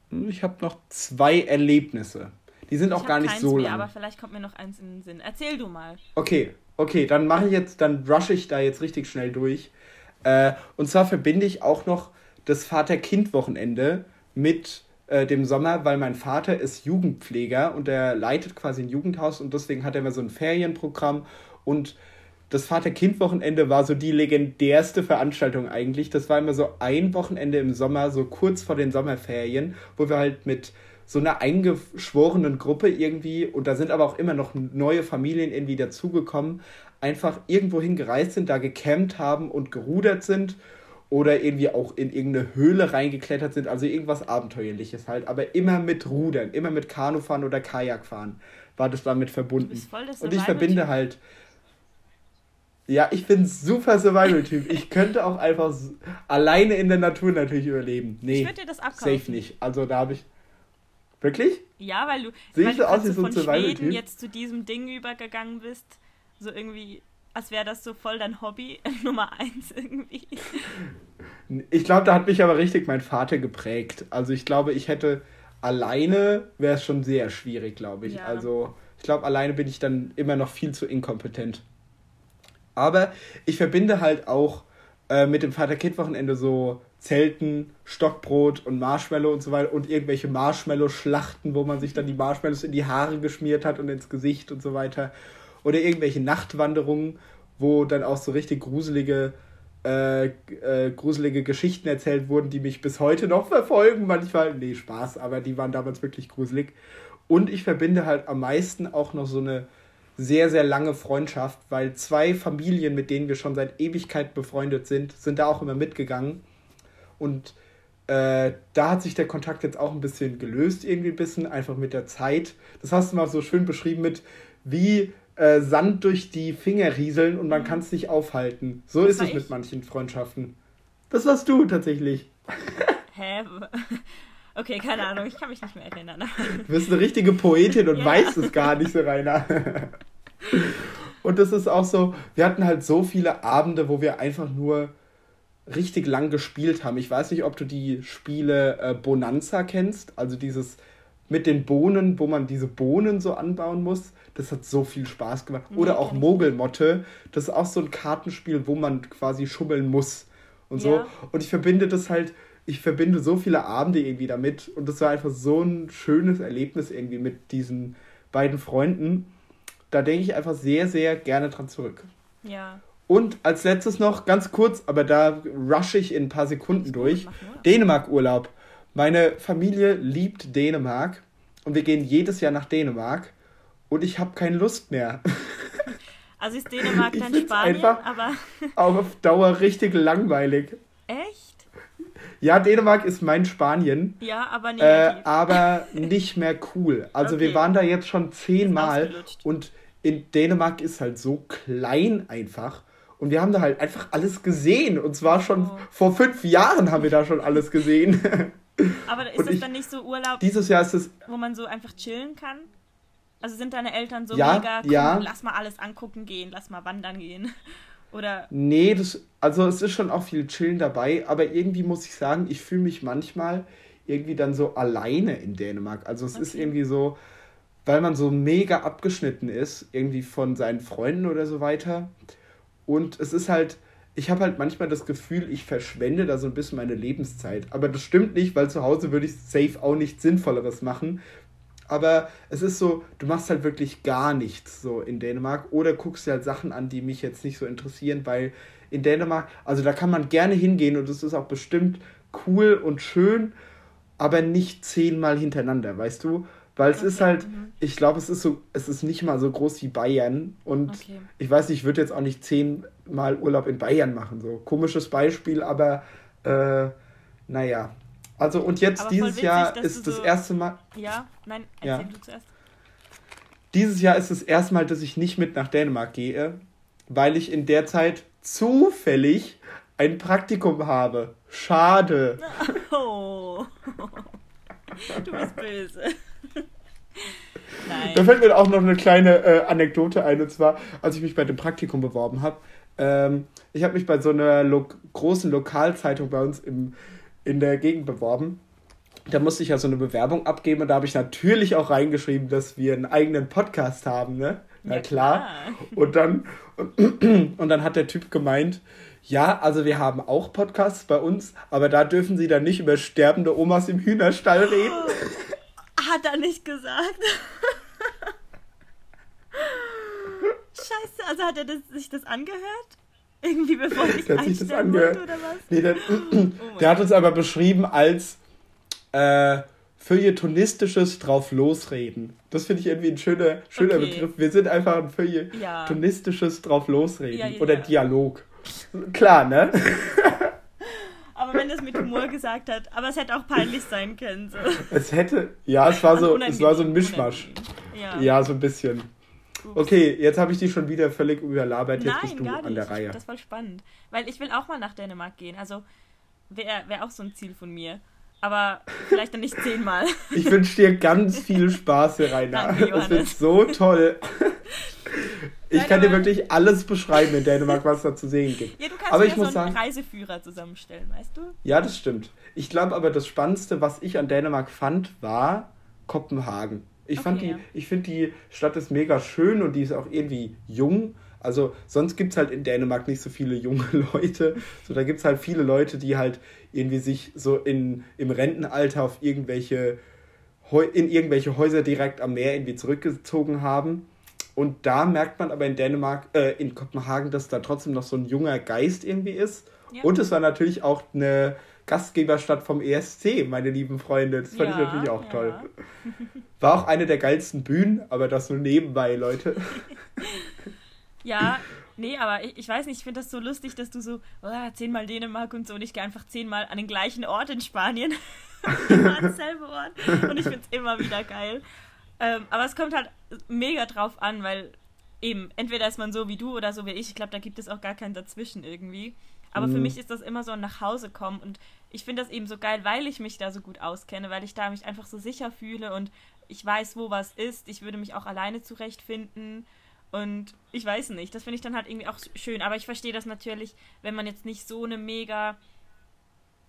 ich habe noch zwei Erlebnisse. Die sind auch gar nicht so lang. Aber vielleicht kommt mir noch eins in den Sinn. Erzähl du mal. Okay, okay, dann mache ich jetzt, dann rushe ich da jetzt richtig schnell durch. Äh, und zwar verbinde ich auch noch das Vater-Kind-Wochenende mit äh, dem Sommer, weil mein Vater ist Jugendpfleger und er leitet quasi ein Jugendhaus und deswegen hat er immer so ein Ferienprogramm und das Vater-Kind-Wochenende war so die legendärste Veranstaltung eigentlich. Das war immer so ein Wochenende im Sommer, so kurz vor den Sommerferien, wo wir halt mit so einer eingeschworenen Gruppe irgendwie und da sind aber auch immer noch neue Familien irgendwie dazugekommen. einfach irgendwo hingereist sind, da gecampt haben und gerudert sind oder irgendwie auch in irgendeine Höhle reingeklettert sind, also irgendwas Abenteuerliches halt, aber immer mit Rudern, immer mit Kanufahren oder Kajakfahren war das damit verbunden. und ich verbinde halt. Ja, ich bin super Survival-Typ. Ich könnte auch einfach alleine in der Natur natürlich überleben. Nee, ich würde dir das abkaufen. Safe nicht. Also da habe ich. Wirklich? Ja, weil du, weil du aus wie so von Schweden jetzt zu diesem Ding übergegangen bist. So irgendwie als wäre das so voll dein Hobby Nummer eins irgendwie. Ich glaube, da hat mich aber richtig mein Vater geprägt. Also ich glaube, ich hätte alleine wäre es schon sehr schwierig, glaube ich. Ja. Also ich glaube, alleine bin ich dann immer noch viel zu inkompetent. Aber ich verbinde halt auch äh, mit dem Vater-Kind-Wochenende so Zelten, Stockbrot und Marshmallow und so weiter und irgendwelche Marshmallow-Schlachten, wo man sich dann die Marshmallows in die Haare geschmiert hat und ins Gesicht und so weiter oder irgendwelche Nachtwanderungen, wo dann auch so richtig gruselige, äh, äh, gruselige Geschichten erzählt wurden, die mich bis heute noch verfolgen. Manchmal, nee, Spaß, aber die waren damals wirklich gruselig. Und ich verbinde halt am meisten auch noch so eine sehr, sehr lange Freundschaft, weil zwei Familien, mit denen wir schon seit Ewigkeit befreundet sind, sind da auch immer mitgegangen. Und äh, da hat sich der Kontakt jetzt auch ein bisschen gelöst, irgendwie ein bisschen, einfach mit der Zeit. Das hast du mal so schön beschrieben mit, wie äh, Sand durch die Finger rieseln und man mhm. kann es nicht aufhalten. So das ist es ich? mit manchen Freundschaften. Das warst du tatsächlich. Hä? Okay, keine Ahnung, ich kann mich nicht mehr erinnern. Du bist eine richtige Poetin und ja. weißt es gar nicht so, Rainer. Und das ist auch so, wir hatten halt so viele Abende, wo wir einfach nur richtig lang gespielt haben. Ich weiß nicht, ob du die Spiele äh, Bonanza kennst, also dieses mit den Bohnen, wo man diese Bohnen so anbauen muss. Das hat so viel Spaß gemacht. Oder nee, auch Mogelmotte. Das ist auch so ein Kartenspiel, wo man quasi schummeln muss und so. Ja. Und ich verbinde das halt, ich verbinde so viele Abende irgendwie damit. Und das war einfach so ein schönes Erlebnis irgendwie mit diesen beiden Freunden. Da denke ich einfach sehr, sehr gerne dran zurück. Ja. Und als letztes noch ganz kurz, aber da rushe ich in ein paar Sekunden durch. Dänemark-Urlaub. Meine Familie liebt Dänemark und wir gehen jedes Jahr nach Dänemark und ich habe keine Lust mehr. Also ist Dänemark dann Spanien, aber. auf Dauer richtig langweilig. Echt? Ja, Dänemark ist mein Spanien. Ja, aber nicht. Äh, aber nicht mehr cool. Also okay. wir waren da jetzt schon zehnmal und in Dänemark ist halt so klein einfach. Und wir haben da halt einfach alles gesehen. Und zwar schon oh. vor fünf Jahren haben wir da schon alles gesehen. Aber ist das dann nicht so Urlaub, dieses Jahr ist es, wo man so einfach chillen kann? Also sind deine Eltern so ja, mega, komm, ja. lass mal alles angucken gehen, lass mal wandern gehen. Oder. Nee, das, also es ist schon auch viel Chillen dabei, aber irgendwie muss ich sagen, ich fühle mich manchmal irgendwie dann so alleine in Dänemark. Also es okay. ist irgendwie so, weil man so mega abgeschnitten ist, irgendwie von seinen Freunden oder so weiter. Und es ist halt, ich habe halt manchmal das Gefühl, ich verschwende da so ein bisschen meine Lebenszeit. Aber das stimmt nicht, weil zu Hause würde ich safe auch nichts Sinnvolleres machen, aber es ist so, du machst halt wirklich gar nichts so in Dänemark oder guckst dir halt Sachen an, die mich jetzt nicht so interessieren, weil in Dänemark, also da kann man gerne hingehen und es ist auch bestimmt cool und schön, aber nicht zehnmal hintereinander, weißt du? Weil es okay, ist halt, mhm. ich glaube, es ist so, es ist nicht mal so groß wie Bayern und okay. ich weiß nicht, ich würde jetzt auch nicht zehnmal Urlaub in Bayern machen, so komisches Beispiel, aber äh, naja, also und jetzt Aber dieses witzig, Jahr ist das so erste Mal. Ja, nein, erzähl ja. du zuerst. Dieses Jahr ist das erste Mal, dass ich nicht mit nach Dänemark gehe, weil ich in der Zeit zufällig ein Praktikum habe. Schade. Oh. Du bist böse. Nein. Da fällt mir auch noch eine kleine äh, Anekdote ein, und zwar, als ich mich bei dem Praktikum beworben habe. Ähm, ich habe mich bei so einer lo großen Lokalzeitung bei uns im in der Gegend beworben. Da musste ich ja so eine Bewerbung abgeben und da habe ich natürlich auch reingeschrieben, dass wir einen eigenen Podcast haben, ne? Na ja, klar. klar. Und dann, und dann hat der Typ gemeint, ja, also wir haben auch Podcasts bei uns, aber da dürfen sie dann nicht über sterbende Omas im Hühnerstall reden. Hat er nicht gesagt. Scheiße, also hat er das, sich das angehört? Irgendwie bevor ich der hat sich das angehört. oder was? Nee, der, oh der hat uns aber beschrieben als äh, feuilletonistisches drauf losreden. Das finde ich irgendwie ein schöner, schöner okay. Begriff. Wir sind einfach ein feuilletonistisches ja. drauf losreden ja, ja, oder Dialog. Klar, ne? aber wenn es mit Humor gesagt hat, aber es hätte auch peinlich sein können. So. Es hätte, ja, es war so, es war so ein Mischmasch. Ja. ja, so ein bisschen. Okay, jetzt habe ich die schon wieder völlig überlabert. Jetzt Nein, bist du an der Reihe. Das voll spannend. Weil ich will auch mal nach Dänemark gehen. Also wäre wär auch so ein Ziel von mir. Aber vielleicht dann nicht zehnmal. Ich wünsche dir ganz viel Spaß hier, Rainer. Danke, das wird so toll. Ich kann dir wirklich alles beschreiben in Dänemark, was da zu sehen gibt. Ja, du kannst aber ich so muss einen sagen, Reiseführer zusammenstellen, weißt du? Ja, das stimmt. Ich glaube aber, das Spannendste, was ich an Dänemark fand, war Kopenhagen. Ich, okay, ich finde, die Stadt ist mega schön und die ist auch irgendwie jung. Also sonst gibt es halt in Dänemark nicht so viele junge Leute. So, da gibt es halt viele Leute, die halt irgendwie sich so in, im Rentenalter auf irgendwelche, in irgendwelche Häuser direkt am Meer irgendwie zurückgezogen haben. Und da merkt man aber in Dänemark, äh, in Kopenhagen, dass da trotzdem noch so ein junger Geist irgendwie ist. Ja. Und es war natürlich auch eine Gastgeberstadt vom ESC, meine lieben Freunde. Das fand ja, ich natürlich auch ja. toll. War auch eine der geilsten Bühnen, aber das nur nebenbei, Leute. ja, nee, aber ich, ich weiß nicht, ich finde das so lustig, dass du so oh, zehnmal Dänemark und so und ich gehe einfach zehnmal an den gleichen Ort in Spanien. selben Ort. Und ich finde es immer wieder geil. Ähm, aber es kommt halt mega drauf an, weil eben, entweder ist man so wie du oder so wie ich. Ich glaube, da gibt es auch gar keinen dazwischen irgendwie. Aber mhm. für mich ist das immer so ein nach Hause kommen und ich finde das eben so geil, weil ich mich da so gut auskenne, weil ich da mich einfach so sicher fühle und ich weiß, wo was ist. Ich würde mich auch alleine zurechtfinden. Und ich weiß nicht, das finde ich dann halt irgendwie auch schön. Aber ich verstehe das natürlich, wenn man jetzt nicht so eine mega,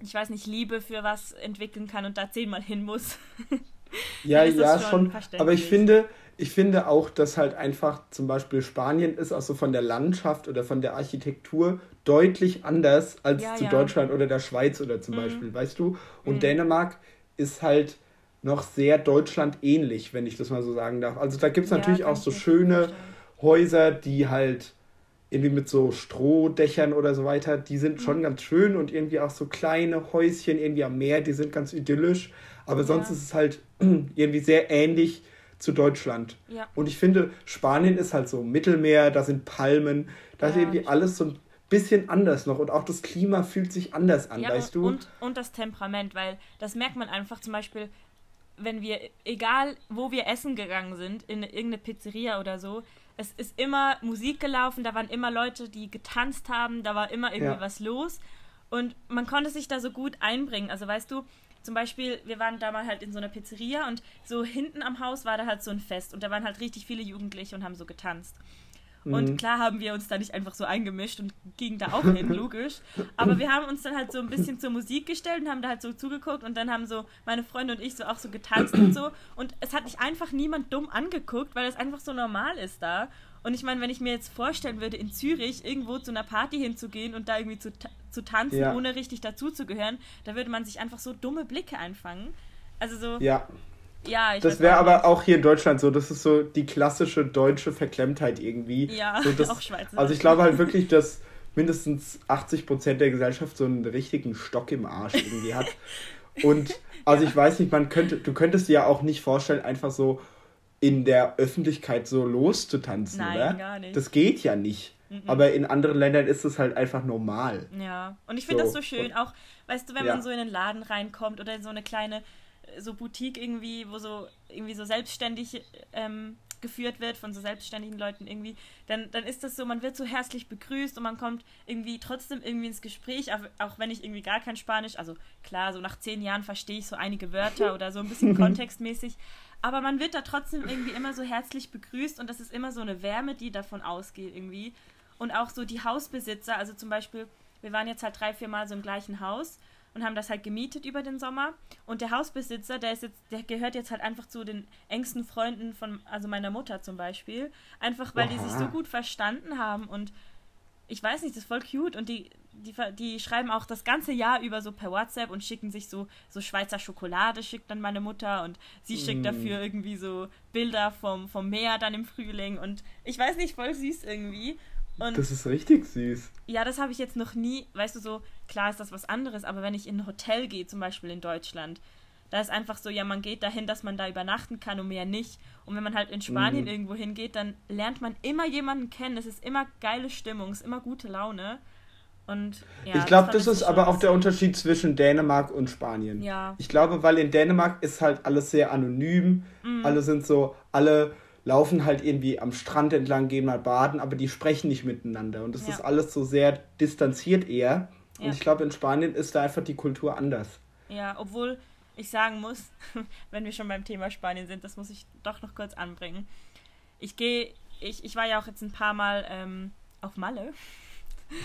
ich weiß nicht, Liebe für was entwickeln kann und da zehnmal hin muss. ja, ja, schon. schon aber ich finde, ich finde auch, dass halt einfach zum Beispiel Spanien ist, auch so von der Landschaft oder von der Architektur deutlich anders als ja, zu ja. Deutschland oder der Schweiz oder zum mhm. Beispiel, weißt du? Und mhm. Dänemark ist halt noch sehr Deutschland ähnlich, wenn ich das mal so sagen darf. Also da gibt es natürlich ja, auch so schöne Häuser, die halt irgendwie mit so Strohdächern oder so weiter, die sind mhm. schon ganz schön und irgendwie auch so kleine Häuschen irgendwie am Meer, die sind ganz idyllisch. Aber sonst ist es halt irgendwie sehr ähnlich zu Deutschland. Ja. Und ich finde, Spanien ist halt so Mittelmeer, da sind Palmen, da ja, ist irgendwie alles so ein bisschen anders noch und auch das Klima fühlt sich anders an, ja, weißt du? Und, und das Temperament, weil das merkt man einfach zum Beispiel, wenn wir, egal wo wir essen gegangen sind, in irgendeine Pizzeria oder so, es ist immer Musik gelaufen, da waren immer Leute, die getanzt haben, da war immer irgendwie ja. was los und man konnte sich da so gut einbringen. Also weißt du, zum Beispiel, wir waren da mal halt in so einer Pizzeria und so hinten am Haus war da halt so ein Fest und da waren halt richtig viele Jugendliche und haben so getanzt. Und mhm. klar haben wir uns da nicht einfach so eingemischt und gingen da auch hin, logisch. Aber wir haben uns dann halt so ein bisschen zur Musik gestellt und haben da halt so zugeguckt und dann haben so meine Freunde und ich so auch so getanzt und so. Und es hat nicht einfach niemand dumm angeguckt, weil es einfach so normal ist da. Und ich meine, wenn ich mir jetzt vorstellen würde, in Zürich irgendwo zu einer Party hinzugehen und da irgendwie zu, zu tanzen, ja. ohne richtig dazuzugehören, da würde man sich einfach so dumme Blicke einfangen. Also so. Ja. Ja, ich Das wäre aber auch hier in Deutschland so. Das ist so die klassische deutsche Verklemmtheit irgendwie. Ja, so das, auch Schweizer. Also ich glaube halt wirklich, dass mindestens 80 Prozent der Gesellschaft so einen richtigen Stock im Arsch irgendwie hat. Und also ja. ich weiß nicht, man könnte, du könntest dir ja auch nicht vorstellen, einfach so in der Öffentlichkeit so loszutanzen, Nein, oder? gar nicht. Das geht ja nicht. Mhm. Aber in anderen Ländern ist es halt einfach normal. Ja, und ich finde so. das so schön, auch, weißt du, wenn ja. man so in einen Laden reinkommt oder in so eine kleine so Boutique irgendwie, wo so irgendwie so selbstständig ähm, geführt wird von so selbstständigen Leuten irgendwie, dann, dann ist das so, man wird so herzlich begrüßt und man kommt irgendwie trotzdem irgendwie ins Gespräch, auch, auch wenn ich irgendwie gar kein Spanisch, also klar, so nach zehn Jahren verstehe ich so einige Wörter oder so ein bisschen kontextmäßig, aber man wird da trotzdem irgendwie immer so herzlich begrüßt und das ist immer so eine Wärme, die davon ausgeht irgendwie. Und auch so die Hausbesitzer, also zum Beispiel, wir waren jetzt halt drei, vier Mal so im gleichen Haus und haben das halt gemietet über den Sommer. Und der Hausbesitzer, der ist jetzt, der gehört jetzt halt einfach zu den engsten Freunden von, also meiner Mutter zum Beispiel. Einfach weil Aha. die sich so gut verstanden haben und ich weiß nicht, das ist voll cute und die, die, die schreiben auch das ganze Jahr über so per WhatsApp und schicken sich so, so Schweizer Schokolade, schickt dann meine Mutter und sie schickt mm. dafür irgendwie so Bilder vom, vom Meer dann im Frühling und ich weiß nicht, voll süß irgendwie. Und das ist richtig süß. Ja, das habe ich jetzt noch nie, weißt du, so, klar ist das was anderes, aber wenn ich in ein Hotel gehe, zum Beispiel in Deutschland, Da ist einfach so, ja, man geht dahin, dass man da übernachten kann und mehr nicht. Und wenn man halt in Spanien mhm. irgendwo hingeht, dann lernt man immer jemanden kennen. Es ist immer geile Stimmung, es ist immer gute Laune. Und, ja, ich glaube, das, das ist aber auch der Unterschied zwischen Dänemark und Spanien. Ja. Ich glaube, weil in Dänemark ist halt alles sehr anonym. Mhm. Alle sind so, alle laufen halt irgendwie am Strand entlang, gehen mal baden, aber die sprechen nicht miteinander. Und das ja. ist alles so sehr distanziert eher. Und ich glaube, in Spanien ist da einfach die Kultur anders. Ja, obwohl ich sagen muss, wenn wir schon beim Thema Spanien sind, das muss ich doch noch kurz anbringen. Ich gehe, ich, ich war ja auch jetzt ein paar Mal ähm, auf Malle.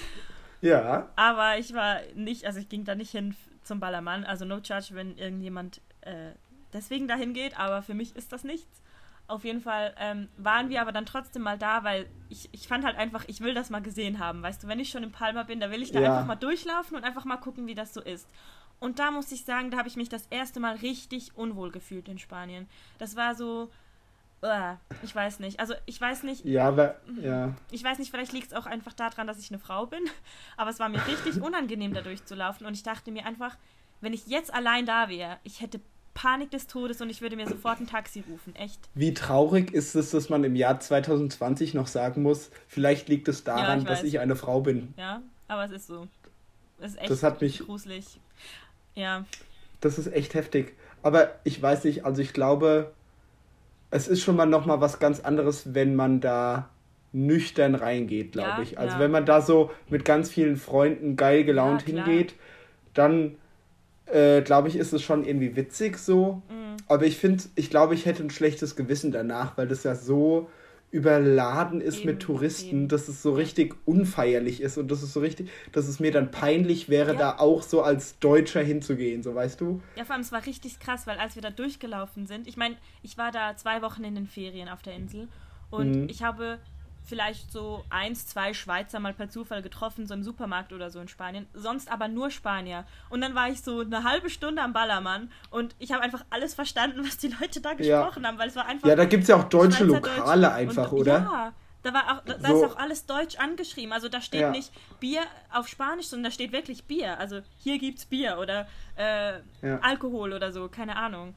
Ja. Aber ich war nicht, also ich ging da nicht hin zum Ballermann. Also no charge, wenn irgendjemand äh, deswegen dahin geht, aber für mich ist das nichts. Auf jeden Fall ähm, waren wir aber dann trotzdem mal da, weil ich, ich fand halt einfach, ich will das mal gesehen haben. Weißt du, wenn ich schon in Palma bin, da will ich da ja. einfach mal durchlaufen und einfach mal gucken, wie das so ist. Und da muss ich sagen, da habe ich mich das erste Mal richtig unwohl gefühlt in Spanien. Das war so, ich weiß nicht. Also ich weiß nicht. Ja, aber ja. Ich weiß nicht, vielleicht liegt es auch einfach daran, dass ich eine Frau bin. Aber es war mir richtig unangenehm, da durchzulaufen. Und ich dachte mir einfach, wenn ich jetzt allein da wäre, ich hätte Panik des Todes und ich würde mir sofort ein Taxi rufen. Echt. Wie traurig ist es, dass man im Jahr 2020 noch sagen muss, vielleicht liegt es daran, ja, ich dass ich eine Frau bin. Ja, aber es ist so. Es ist echt das hat mich, gruselig. Ja. Das ist echt heftig. Aber ich weiß nicht, also ich glaube, es ist schon mal noch mal was ganz anderes, wenn man da nüchtern reingeht, glaube ja, ich. Also ja. wenn man da so mit ganz vielen Freunden geil gelaunt ja, hingeht, dann äh, glaube ich, ist es schon irgendwie witzig so. Mhm. Aber ich finde, ich glaube, ich hätte ein schlechtes Gewissen danach, weil das ja so überladen ist eben, mit Touristen, eben. dass es so richtig unfeierlich ist und dass es so richtig, dass es mir dann peinlich wäre, ja. da auch so als Deutscher hinzugehen, so weißt du? Ja, vor allem es war richtig krass, weil als wir da durchgelaufen sind, ich meine, ich war da zwei Wochen in den Ferien auf der Insel und mhm. ich habe vielleicht so eins, zwei Schweizer mal per Zufall getroffen, so im Supermarkt oder so in Spanien. Sonst aber nur Spanier. Und dann war ich so eine halbe Stunde am Ballermann und ich habe einfach alles verstanden, was die Leute da gesprochen ja. haben, weil es war einfach. Ja, da gibt es ja auch deutsche Lokale einfach, und, oder? Ja. Da, war auch, da, da ist auch alles deutsch angeschrieben. Also da steht ja. nicht Bier auf Spanisch, sondern da steht wirklich Bier. Also hier gibt's Bier oder äh. Alkohol oder so, keine Ahnung.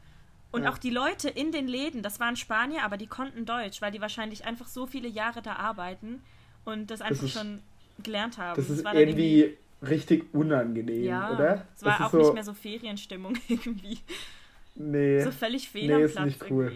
Und ja. auch die Leute in den Läden, das waren Spanier, aber die konnten Deutsch, weil die wahrscheinlich einfach so viele Jahre da arbeiten und das einfach das ist, schon gelernt haben. Das ist das irgendwie, irgendwie, richtig unangenehm, ja, oder? Es war auch so, nicht mehr so Ferienstimmung irgendwie. Nee. So völlig fehl nee, ist nicht cool.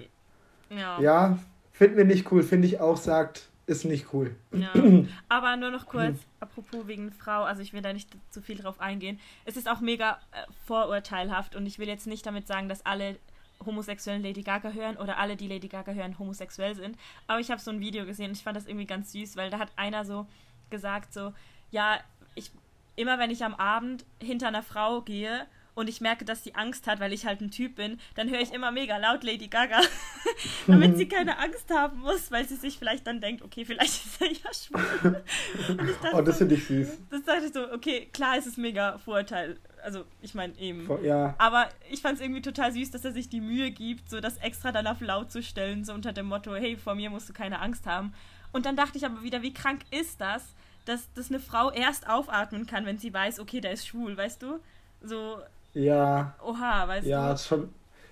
Ja, ja finden wir nicht cool, finde ich auch, sagt, ist nicht cool. Ja. Aber nur noch kurz, apropos wegen Frau, also ich will da nicht zu viel drauf eingehen. Es ist auch mega äh, vorurteilhaft und ich will jetzt nicht damit sagen, dass alle homosexuellen Lady Gaga hören oder alle, die Lady Gaga hören, homosexuell sind. Aber ich habe so ein Video gesehen und ich fand das irgendwie ganz süß, weil da hat einer so gesagt, so, ja, ich, immer wenn ich am Abend hinter einer Frau gehe und ich merke, dass sie Angst hat, weil ich halt ein Typ bin, dann höre ich immer mega laut Lady Gaga, damit sie keine Angst haben muss, weil sie sich vielleicht dann denkt, okay, vielleicht ist er ja schwul. Dachte, oh, das finde ich süß. Das dachte ich so, okay, klar ist es mega Vorurteil. Also, ich meine eben. Ja. Aber ich fand es irgendwie total süß, dass er sich die Mühe gibt, so das extra dann auf laut zu stellen, so unter dem Motto, hey, vor mir musst du keine Angst haben. Und dann dachte ich aber wieder, wie krank ist das, dass, dass eine Frau erst aufatmen kann, wenn sie weiß, okay, der ist schwul, weißt du? So, ja. Oha, weißt ja, du? Ja, schon,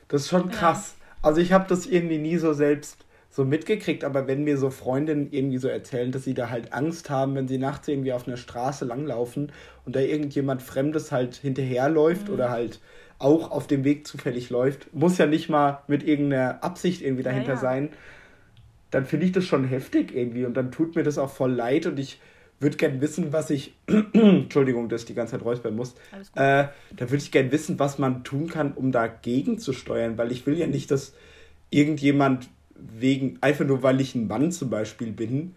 das ist schon krass. Ja. Also ich habe das irgendwie nie so selbst so mitgekriegt, aber wenn mir so Freundinnen irgendwie so erzählen, dass sie da halt Angst haben, wenn sie nachts irgendwie auf einer Straße langlaufen und da irgendjemand Fremdes halt hinterherläuft mhm. oder halt auch auf dem Weg zufällig läuft, muss ja nicht mal mit irgendeiner Absicht irgendwie dahinter ja, ja. sein, dann finde ich das schon heftig irgendwie und dann tut mir das auch voll leid und ich würde gern wissen, was ich. Entschuldigung, dass ich die ganze Zeit räuspern muss. Äh, da würde ich gern wissen, was man tun kann, um dagegen zu steuern, weil ich will ja nicht, dass irgendjemand wegen, einfach nur weil ich ein Mann zum Beispiel bin,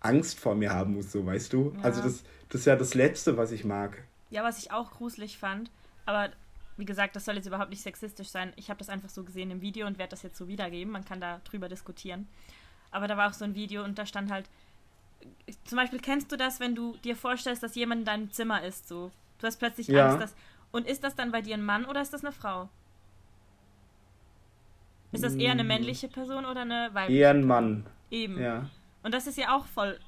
Angst vor mir haben muss, so weißt du? Ja. Also das, das ist ja das Letzte, was ich mag. Ja, was ich auch gruselig fand, aber wie gesagt, das soll jetzt überhaupt nicht sexistisch sein. Ich habe das einfach so gesehen im Video und werde das jetzt so wiedergeben. Man kann da drüber diskutieren. Aber da war auch so ein Video und da stand halt, zum Beispiel kennst du das, wenn du dir vorstellst, dass jemand in deinem Zimmer ist, so. Du hast plötzlich ja. Angst, dass. Und ist das dann bei dir ein Mann oder ist das eine Frau? Ist das eher eine mm. männliche Person oder eine weibliche? Eher ein Mann. Eben. Ja. Und das ist ja auch voll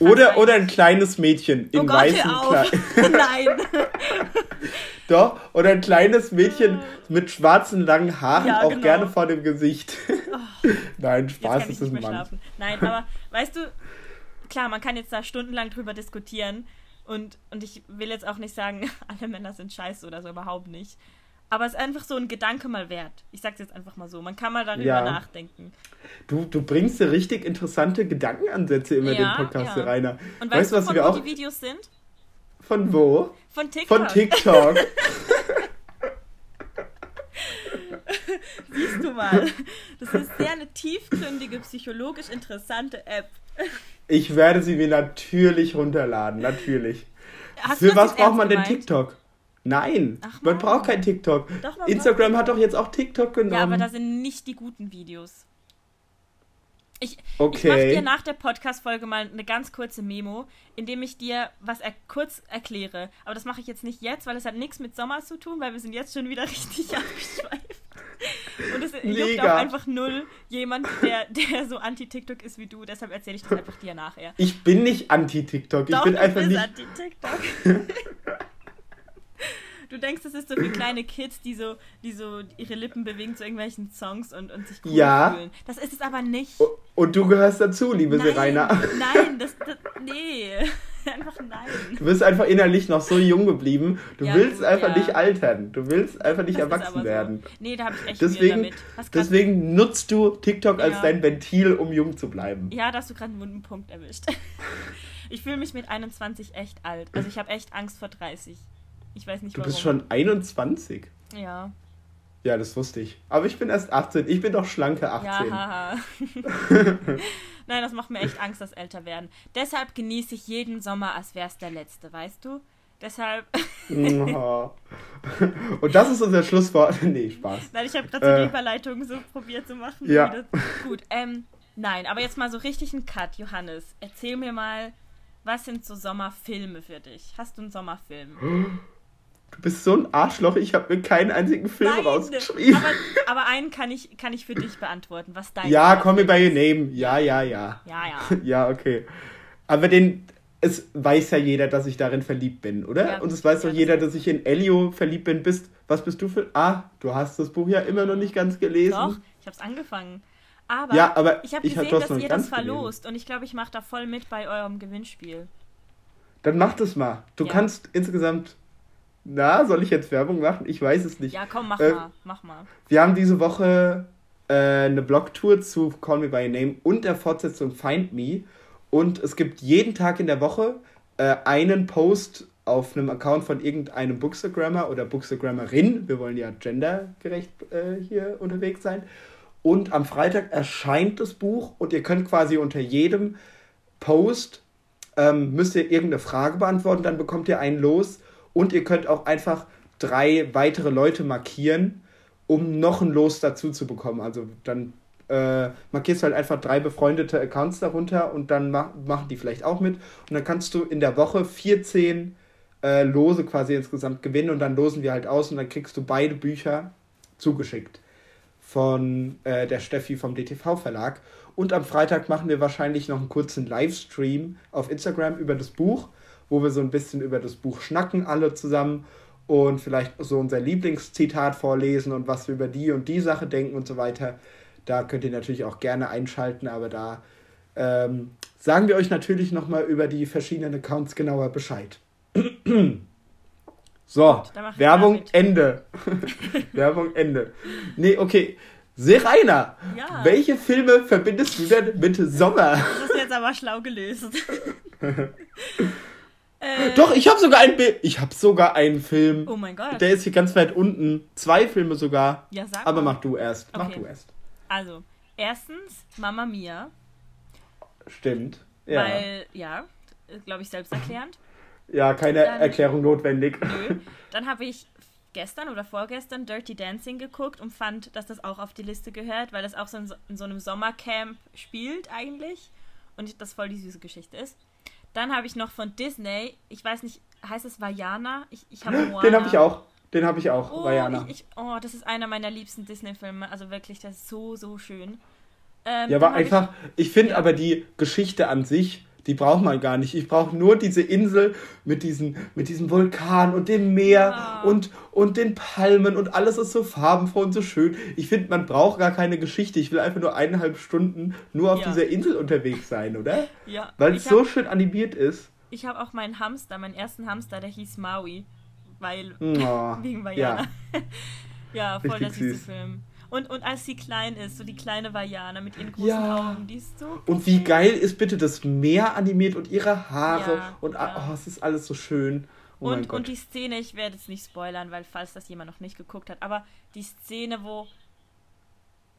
Oder, oder ein kleines Mädchen in oh Gott, weißen. Kleidern. Nein. Doch, oder ein kleines Mädchen mit schwarzen langen Haaren, Ja, auch genau. gerne vor dem Gesicht. Nein, Jetzt Spaß, ist nicht ein Mann. schlafen. Nein, aber weißt du, klar, man kann jetzt da stundenlang drüber diskutieren und, und ich will jetzt auch nicht sagen, alle Männer sind scheiße oder so, überhaupt nicht. Aber es ist einfach so ein Gedanke mal wert. Ich sag's jetzt einfach mal so. Man kann mal darüber Ja. nachdenken. Du, du bringst dir richtig interessante Gedankenansätze immer in Ja, den Podcast ja. Rainer. Und weißt weißt, du, du, was von wir wo auch. die Videos sind? Von wo? Von TikTok. Von TikTok. Siehst du mal. Das ist sehr eine tiefgründige, psychologisch interessante App. Ich werde sie mir natürlich runterladen, natürlich. Hast Für was braucht man denn gemeint? TikTok? Nein, Ach, man braucht kein TikTok. Doch, Instagram hat doch jetzt auch TikTok genommen. Ja, aber da sind nicht die guten Videos. Ich, ich Okay. mache dir nach der Podcast-Folge mal eine ganz kurze Memo, in dem ich dir was er kurz erkläre. Aber das mache ich jetzt nicht jetzt, weil es hat nichts mit Sommer zu tun, weil wir sind jetzt schon wieder richtig abgeschweift. Und es juckt auch einfach null jemand, der, der so anti-TikTok ist wie du. Deshalb erzähle ich das einfach dir nachher. Ich bin nicht anti-TikTok. Ich bin du einfach bist nicht. anti-TikTok. Du denkst, das ist so für kleine Kids, die so, die so ihre Lippen bewegen zu irgendwelchen Songs und, und sich cool Ja. fühlen. Das ist es aber nicht. Und du gehörst dazu, liebe nein, Serena. nein, das, das, nee, einfach nein. Du bist einfach innerlich noch so jung geblieben. Du Ja, willst einfach ja. nicht altern. Du willst einfach nicht Das erwachsen so. werden. Nee, da habe ich echt Deswegen, damit. Deswegen nutzt du TikTok als Ja. dein Ventil, um jung zu bleiben. Ja, da hast du gerade einen wunden Punkt erwischt. Ich fühle mich mit 21 echt alt. Also ich habe echt Angst vor 30. Ich weiß nicht Du warum. bist schon 21. Ja. Ja, das wusste ich. Aber ich bin erst 18. Ich bin doch schlanke 18. Ja, haha. Nein, das macht mir echt Angst, das älter werden. Deshalb genieße ich jeden Sommer, als wäre es der letzte, weißt du? Deshalb. Und das ist unser Schlusswort. nee, Spaß. Nein, ich habe gerade so Äh. die Überleitung so probiert zu machen. Ja. Gut, ähm, nein, aber jetzt mal so richtig ein Cut, Johannes. Erzähl mir mal, was sind so Sommerfilme für dich? Hast du einen Sommerfilm? Du bist so ein Arschloch. Ich habe mir keinen einzigen Film Nein, rausgeschrieben. aber, aber einen kann ich, kann ich für dich beantworten. Was dein ja, komm mir bei your ist. name. Ja, ja, ja. Ja, ja. Ja, okay. Aber den, es weiß ja jeder, dass ich darin verliebt bin, oder? Ja, Und es weiß ja, doch jeder, dass ich in Elio verliebt bin. Bist, was bist du für. Ah, du hast das Buch ja immer noch nicht ganz gelesen. Doch, ich habe es angefangen. Aber, Ja, aber ich habe hab gesehen, das dass ihr das verlost und ich glaube, ich mache da voll mit bei eurem Gewinnspiel. Dann mach das mal. Du kannst insgesamt. Na, soll ich jetzt Werbung machen? Ich weiß es nicht. Ja, komm, mach Äh, mal, mach mal. Wir haben diese Woche äh, eine Blogtour zu Call Me By Your Name und der Fortsetzung Find Me. Und es gibt jeden Tag in der Woche äh, einen Post auf einem Account von irgendeinem Bookstagrammer oder Bookstagrammerin. Wir wollen ja gendergerecht äh, hier unterwegs sein. Und am Freitag erscheint das Buch und ihr könnt quasi unter jedem Post ähm, müsst ihr irgendeine Frage beantworten, dann bekommt ihr einen los und ihr könnt auch einfach drei weitere Leute markieren, um noch ein Los dazu zu bekommen. Also dann äh, markierst du halt einfach drei befreundete Accounts darunter und dann mach, machen die vielleicht auch mit. Und dann kannst du in der Woche 14 äh, Lose quasi insgesamt gewinnen und dann losen wir halt aus und dann kriegst du beide Bücher zugeschickt von äh, der Steffi vom DTV Verlag. Und am Freitag machen wir wahrscheinlich noch einen kurzen Livestream auf Instagram über das Buch, wo wir so ein bisschen über das Buch schnacken, alle zusammen und vielleicht so unser Lieblingszitat vorlesen und was wir über die und die Sache denken und so weiter. Da könnt ihr natürlich auch gerne einschalten, aber da ähm, sagen wir euch natürlich nochmal über die verschiedenen Accounts genauer Bescheid. so, Werbung. Ende. Werbung Ende. Nee, okay. Serena, Ja. welche Filme verbindest du denn mit Sommer? Das ist jetzt aber schlau gelöst. äh, Doch, ich habe sogar ein Bild. Ich habe sogar einen Film. Oh mein Gott. Der ist hier ganz weit unten. Zwei Filme sogar. Ja, sag Aber mal. mach du erst. Mach Okay. du erst. Also, erstens Mama Mia, Stimmt. Ja. weil, ja, glaube ich, selbsterklärend. ja, keine Dann- Erklärung notwendig. Nö. Dann habe ich gestern oder vorgestern Dirty Dancing geguckt und fand, dass das auch auf die Liste gehört, weil das auch so in so, in so einem Sommercamp spielt eigentlich und das voll die süße Geschichte ist. Dann habe ich noch von Disney, ich weiß nicht, heißt es Vajana? Ich, ich habe Den habe ich auch. Den habe ich auch. Oh, Vajana. ich, ich, oh, das ist einer meiner liebsten Disney-Filme. Also wirklich, das ist so, so schön. Ähm, Ja, aber hab ich- einfach, ich, finde Ja. aber die Geschichte an sich, Die braucht man gar nicht. Ich brauche nur diese Insel mit, diesen, mit diesem Vulkan und dem Meer ja. und, und den Palmen und alles ist so farbenfroh und so schön. Ich finde, man braucht gar keine Geschichte. Ich will einfach nur eineinhalb Stunden nur auf ja. dieser Insel unterwegs sein, oder? Ja. Weil es so schön animiert ist. Ich habe auch meinen Hamster, meinen ersten Hamster, der hieß Maui. Weil. Oh, wegen Vajana. Ja, ja voll Richtig der süße süß. Film. Und, und als sie klein ist, so die kleine Vajana mit ihren großen ja. Augen, die ist so. Und wie geil ist bitte das Meer animiert und ihre Haare ja, und ja. oh, es ist alles so schön. Oh und, und die Szene, ich werde jetzt nicht spoilern, weil falls das jemand noch nicht geguckt hat, aber die Szene, wo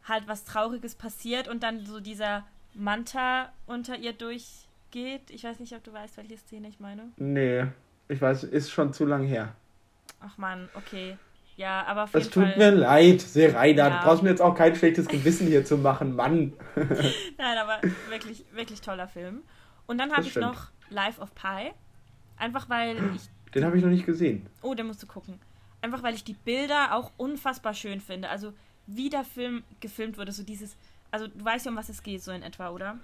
halt was Trauriges passiert und dann so dieser Manta unter ihr durchgeht. Ich weiß nicht, ob du weißt, welche Szene ich meine. Nee, ich weiß, ist schon zu lang her. Ach man, okay. Ja, aber auf Es tut Fall... mir leid, Serena. Ja. Du brauchst mir jetzt auch kein schlechtes Gewissen hier zu machen, Mann. Nein, aber wirklich, wirklich toller Film. Und dann habe ich noch Life of Pi. Einfach weil ich. Den habe ich noch nicht gesehen. Oh, den musst du gucken. Einfach weil ich die Bilder auch unfassbar schön finde. Also, wie der Film gefilmt wurde, so dieses. Also, du weißt ja, um was es geht, so in etwa, oder?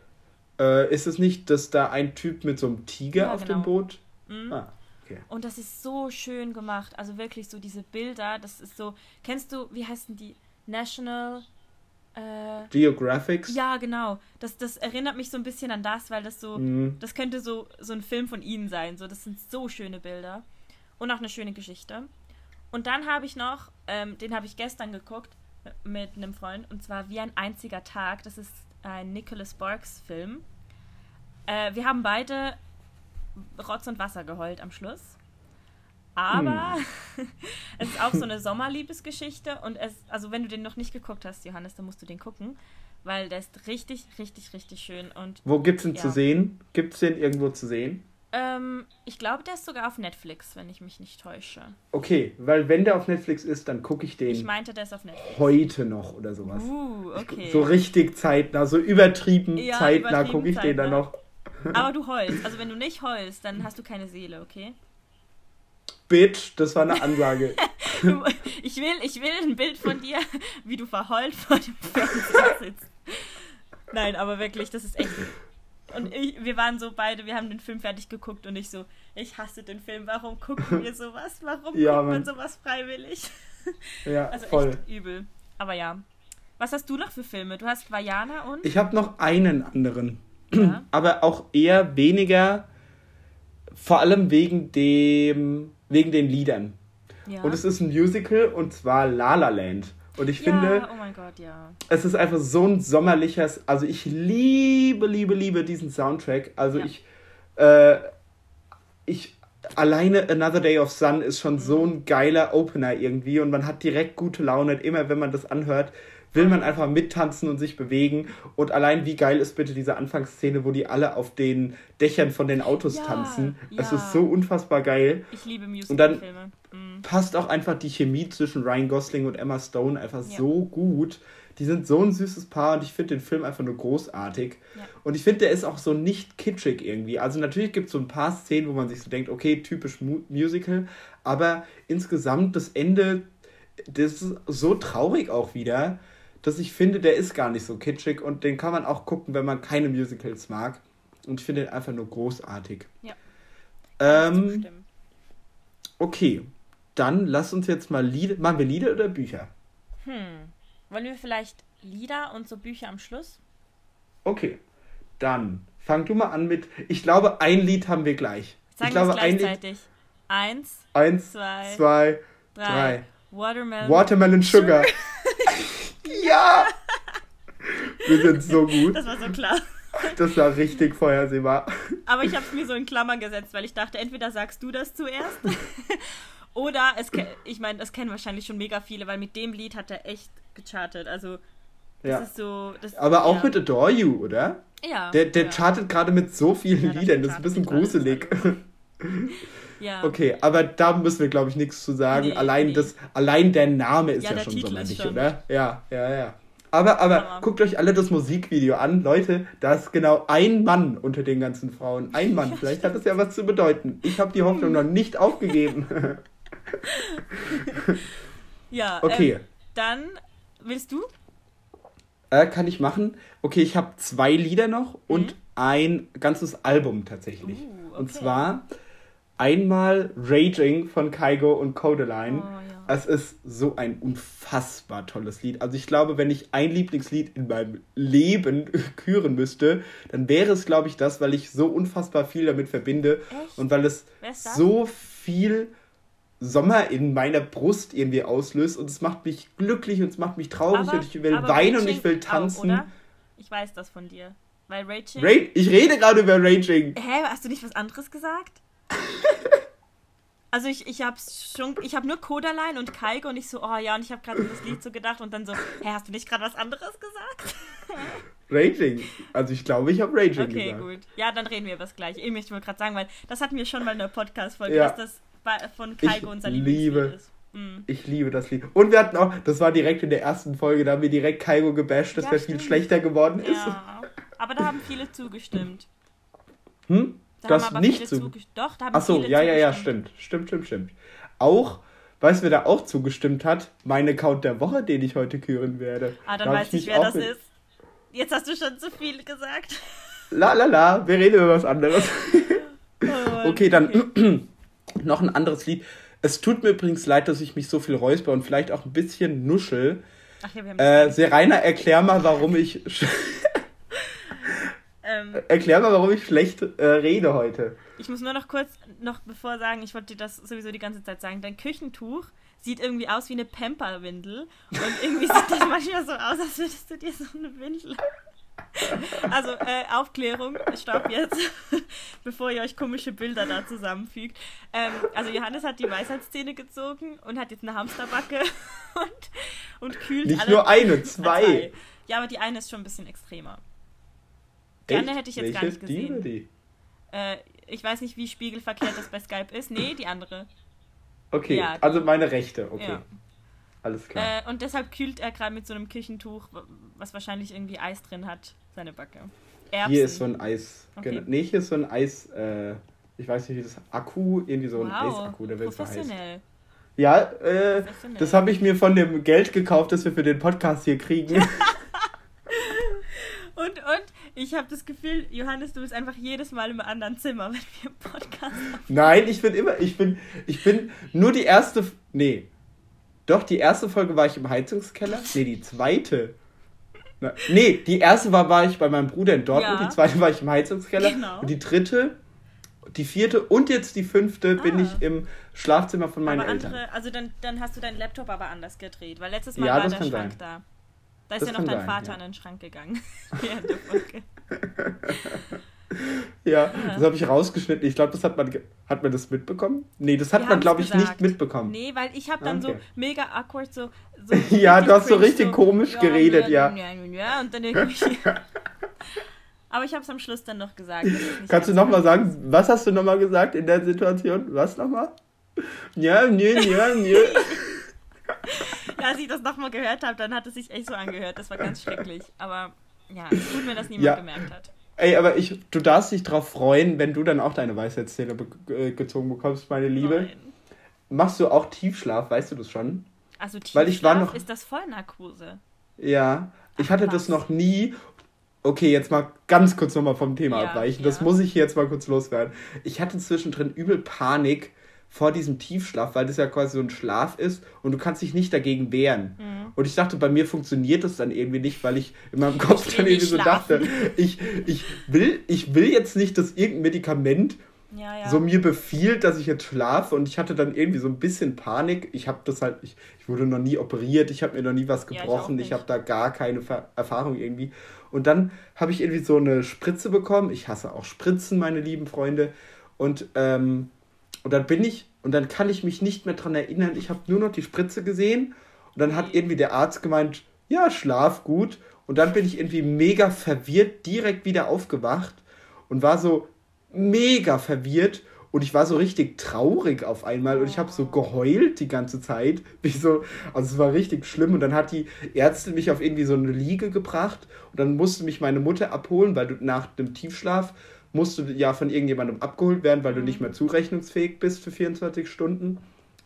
Äh, ist es nicht, dass da ein Typ mit so einem Tiger ja, auf genau. dem Boot. Mhm. Ah. Okay. Und das ist so schön gemacht. Also wirklich so diese Bilder, das ist so. Kennst du, wie heißen die? National. Äh, Geographics? Ja, genau. Das, das erinnert mich so ein bisschen an das, weil das so. Mhm. Das könnte so, so ein Film von ihnen sein. So, das sind so schöne Bilder. Und auch eine schöne Geschichte. Und dann habe ich noch, ähm, den habe ich gestern geguckt mit einem Freund, und zwar Wie ein einziger Tag. Das ist ein Nicholas Sparks Film. Äh, wir haben beide Rotz und Wasser geheult am Schluss. Aber hm. es ist auch so eine Sommerliebesgeschichte und es, also wenn du den noch nicht geguckt hast, Johannes, dann musst du den gucken, weil der ist richtig, richtig, richtig schön. Und, Wo gibt's den ja. zu sehen? Gibt es den irgendwo zu sehen? Ähm, ich glaube, der ist sogar auf Netflix, wenn ich mich nicht täusche. Okay, weil wenn der auf Netflix ist, dann gucke ich den. Ich meinte, der ist auf Netflix. Heute noch oder sowas. Uh, okay. So richtig zeitnah, so übertrieben ja, zeitnah gucke ich zeitnah. den dann noch. Aber du heulst. Also wenn du nicht heulst, dann hast du keine Seele, okay? Bitch, das war eine Ansage. ich, will, ich will ein Bild von dir, wie du verheult vor dem Fernseher sitzt. Nein, aber wirklich, das ist echt. Und ich, wir waren so beide, wir haben den Film fertig geguckt und ich so, ich hasse den Film, warum gucken wir sowas? Warum ja, guckt man sowas freiwillig? Ja, also voll. echt übel. Aber ja. Was hast du noch für Filme? Du hast Vajana und? Ich habe noch einen anderen. Ja. aber auch eher weniger, vor allem wegen dem, wegen den Liedern. Ja. Und es ist ein Musical und zwar La La Land. Und ich ja, finde, oh mein Gott, ja. es ist einfach so ein sommerliches, also ich liebe, liebe, liebe diesen Soundtrack. Also ich, äh, ich, alleine Another Day of Sun ist schon mhm. so ein geiler Opener irgendwie und man hat direkt gute Laune, immer wenn man das anhört will man einfach mittanzen und sich bewegen. Und allein wie geil ist bitte diese Anfangsszene, wo die alle auf den Dächern von den Autos ja, tanzen. Ja. Es ist so unfassbar geil. Ich liebe Musicalfilme. Und dann mhm. passt auch einfach die Chemie zwischen Ryan Gosling und Emma Stone einfach ja. so gut. Die sind so ein süßes Paar und ich finde den Film einfach nur großartig. Ja. Und ich finde, der ist auch so nicht kitschig irgendwie. Also natürlich gibt es so ein paar Szenen, wo man sich so denkt, okay, typisch Mu Musical, aber insgesamt das Ende, das ist so traurig auch wieder dass ich finde, der ist gar nicht so kitschig und den kann man auch gucken, wenn man keine Musicals mag. Und ich finde ihn einfach nur großartig. Ja. Ähm, okay, dann lass uns jetzt mal Lieder. Machen wir Lieder oder Bücher? Hm. Wollen wir vielleicht Lieder und so Bücher am Schluss? Okay, dann fang du mal an mit. Ich glaube, ein Lied haben wir gleich. Sagen ich glaube, ein Lied. Eins, Eins zwei, zwei drei. drei. Watermelon, Watermelon Sugar. Ja! Wir sind so gut. Das war so klar. Das war richtig vorhersehbar. Aber ich habe es mir so in Klammern gesetzt, weil ich dachte, entweder sagst du das zuerst oder es ich meine, das kennen wahrscheinlich schon mega viele, weil mit dem Lied hat er echt gechartet. Also das ja. ist so. Das, Aber auch ja. mit Adore You, oder? Ja. Der, der ja. chartet gerade mit so vielen Liedern, das ist ein bisschen gruselig. Ja. Okay, aber da müssen wir, glaube ich, nichts zu sagen. Nee, allein, nee. Das, allein der Name ist ja, ja schon sommerlich, oder? Ja, ja, ja. Aber, aber ja. guckt euch alle das Musikvideo an. Leute, da ist genau ein Mann unter den ganzen Frauen. Ein Mann. Vielleicht hat das ja was zu bedeuten. Ich habe die Hoffnung noch nicht aufgegeben. ja, okay. Ähm, dann willst du? Äh, kann ich machen. Okay, ich habe zwei Lieder noch und mhm. ein ganzes Album tatsächlich. Uh, okay. Und zwar einmal Raging von Kaigo und Codeline. Oh, ja. Es ist so ein unfassbar tolles Lied. Also ich glaube, wenn ich ein Lieblingslied in meinem Leben küren müsste, dann wäre es, glaube ich, das, weil ich so unfassbar viel damit verbinde Echt? und weil es so viel Sommer in meiner Brust irgendwie auslöst und es macht mich glücklich und es macht mich traurig aber, und ich will weinen und ich will tanzen. Auch, ich weiß das von dir. Weil Raging. Ra ich rede gerade über Raging. Hä, hast du nicht was anderes gesagt? Also ich, ich hab's schon, ich habe nur Kodaline und Kaigo und ich so, oh ja, und ich habe gerade das Lied so gedacht und dann so, hä, hast du nicht gerade was anderes gesagt? Raging. Also ich glaube, ich habe Raging okay, gesagt. Okay, gut. Ja, dann reden wir über das gleiche. Ich möchte mal gerade sagen, weil das hatten wir schon mal in der Podcast-Folge, ja. dass das von Kaigo unser liebe, ist. Mhm. Ich liebe das Lied. Und wir hatten auch, das war direkt in der ersten Folge, da haben wir direkt Kaigo gebasht, dass ja, er viel schlechter geworden ist. Ja, aber da haben viele zugestimmt. Hm? Da das nicht zu. Doch, da haben Ach so, ja, ja, ja, stimmt. Stimmt, stimmt, stimmt. Auch, weißt du, wer da auch zugestimmt hat? Mein Account der Woche, den ich heute küren werde. Ah, dann da weiß ich, wer das ist. Jetzt hast du schon zu viel gesagt. La la la, wir reden über was anderes. Oh, okay, dann okay. noch ein anderes Lied. Es tut mir übrigens leid, dass ich mich so viel räusper und vielleicht auch ein bisschen nuschel. Ach ja, wir haben äh, Serena, erklär mal, warum ich. ähm, erklär mal, warum ich schlecht äh, rede heute. Ich muss nur noch kurz, noch bevor sagen, ich wollte dir das sowieso die ganze Zeit sagen. Dein Küchentuch sieht irgendwie aus wie eine Pamperwindel und irgendwie sieht das manchmal so aus, als würdest du dir so eine Windel also, äh, Aufklärung, stopp jetzt, bevor ihr euch komische Bilder da zusammenfügt. Ähm, also, Johannes hat die Weisheitszähne gezogen und hat jetzt eine Hamsterbacke und, und kühlt Nicht alle. nur eine, zwei. zwei. Ja, aber die eine ist schon ein bisschen extremer. Die andere hätte ich jetzt Welche gar nicht gesehen. Die, die? Äh, ich weiß nicht, wie spiegelverkehrt das bei Skype ist. Nee, die andere. Okay, ja, also meine rechte, okay. Ja. Alles klar. Äh, und deshalb kühlt er gerade mit so einem Küchentuch, was wahrscheinlich irgendwie Eis drin hat, seine Backe. Erbsen. Hier ist so ein Eis. Okay. Genau. Nee, hier ist so ein Eis. Äh, ich weiß nicht, wie das Akku, irgendwie so ein wow. Eisakku, der wird Professionell. So ja, äh, das habe ich mir von dem Geld gekauft, das wir für den Podcast hier kriegen. und, und ich habe das Gefühl, Johannes, du bist einfach jedes Mal im anderen Zimmer, wenn wir Podcast haben. Nein, ich bin immer, ich bin, ich bin nur die erste, nee, doch, die erste Folge war ich im Heizungskeller. Nee, die zweite. Na, nee, die erste war, war ich bei meinem Bruder in Dortmund, ja. die zweite war ich im Heizungskeller. Genau. Und die dritte, die vierte und jetzt die fünfte ah. bin ich im Schlafzimmer von meinen aber Eltern. also dann, dann hast du deinen Laptop aber anders gedreht, weil letztes Mal ja, war der Schrank sein. da. Da ist das ja noch dein sein, Vater ja. an den Schrank gegangen. während der Folge. ja, ja, das habe ich rausgeschnitten. Ich glaube, das hat man, hat man das mitbekommen? Nee, das hat Wir man, glaube ich, nicht mitbekommen. Nee, weil ich habe dann okay. so mega awkward so. so ja, du hast so richtig so, komisch ja, geredet, ja. ja. Und dann irgendwie. Aber ich habe es am Schluss dann noch gesagt. Kannst du nochmal sagen, was hast du nochmal gesagt in der Situation? Was nochmal? Ja, nö, nö, nö. Ja, als ich das nochmal gehört habe, dann hat es sich echt so angehört. Das war ganz schrecklich. Aber ja, es gut, wenn das niemand ja. gemerkt hat. Ey, aber ich, du darfst dich drauf freuen, wenn du dann auch deine Weisheitszähne be äh, gezogen bekommst, meine Liebe. Nein. Machst du auch Tiefschlaf, weißt du das schon? Also Tiefschlaf Weil ich war noch, ist das Vollnarkose. Ja, ich Ach, hatte was? das noch nie. Okay, jetzt mal ganz kurz nochmal vom Thema ja, abweichen. Ja. Das muss ich jetzt mal kurz loswerden. Ich hatte zwischendrin übel Panik, vor diesem Tiefschlaf, weil das ja quasi so ein Schlaf ist und du kannst dich nicht dagegen wehren. Mhm. Und ich dachte, bei mir funktioniert das dann irgendwie nicht, weil ich in meinem Kopf dann irgendwie so dachte, ich, ich, will, ich will jetzt nicht, dass irgendein Medikament ja, ja. so mir befiehlt, dass ich jetzt schlafe und ich hatte dann irgendwie so ein bisschen Panik. Ich habe das halt, ich, ich wurde noch nie operiert, ich habe mir noch nie was gebrochen, ja, ich, ich habe da gar keine Ver Erfahrung irgendwie. Und dann habe ich irgendwie so eine Spritze bekommen. Ich hasse auch Spritzen, meine lieben Freunde. Und ähm, und dann bin ich, und dann kann ich mich nicht mehr daran erinnern, ich habe nur noch die Spritze gesehen. Und dann hat irgendwie der Arzt gemeint, ja, schlaf gut. Und dann bin ich irgendwie mega verwirrt, direkt wieder aufgewacht und war so mega verwirrt. Und ich war so richtig traurig auf einmal und ich habe so geheult die ganze Zeit. Wie so, also es war richtig schlimm. Und dann hat die Ärztin mich auf irgendwie so eine Liege gebracht und dann musste mich meine Mutter abholen, weil du nach dem Tiefschlaf musst du ja von irgendjemandem abgeholt werden, weil du nicht mhm. mehr zurechnungsfähig bist für 24 Stunden.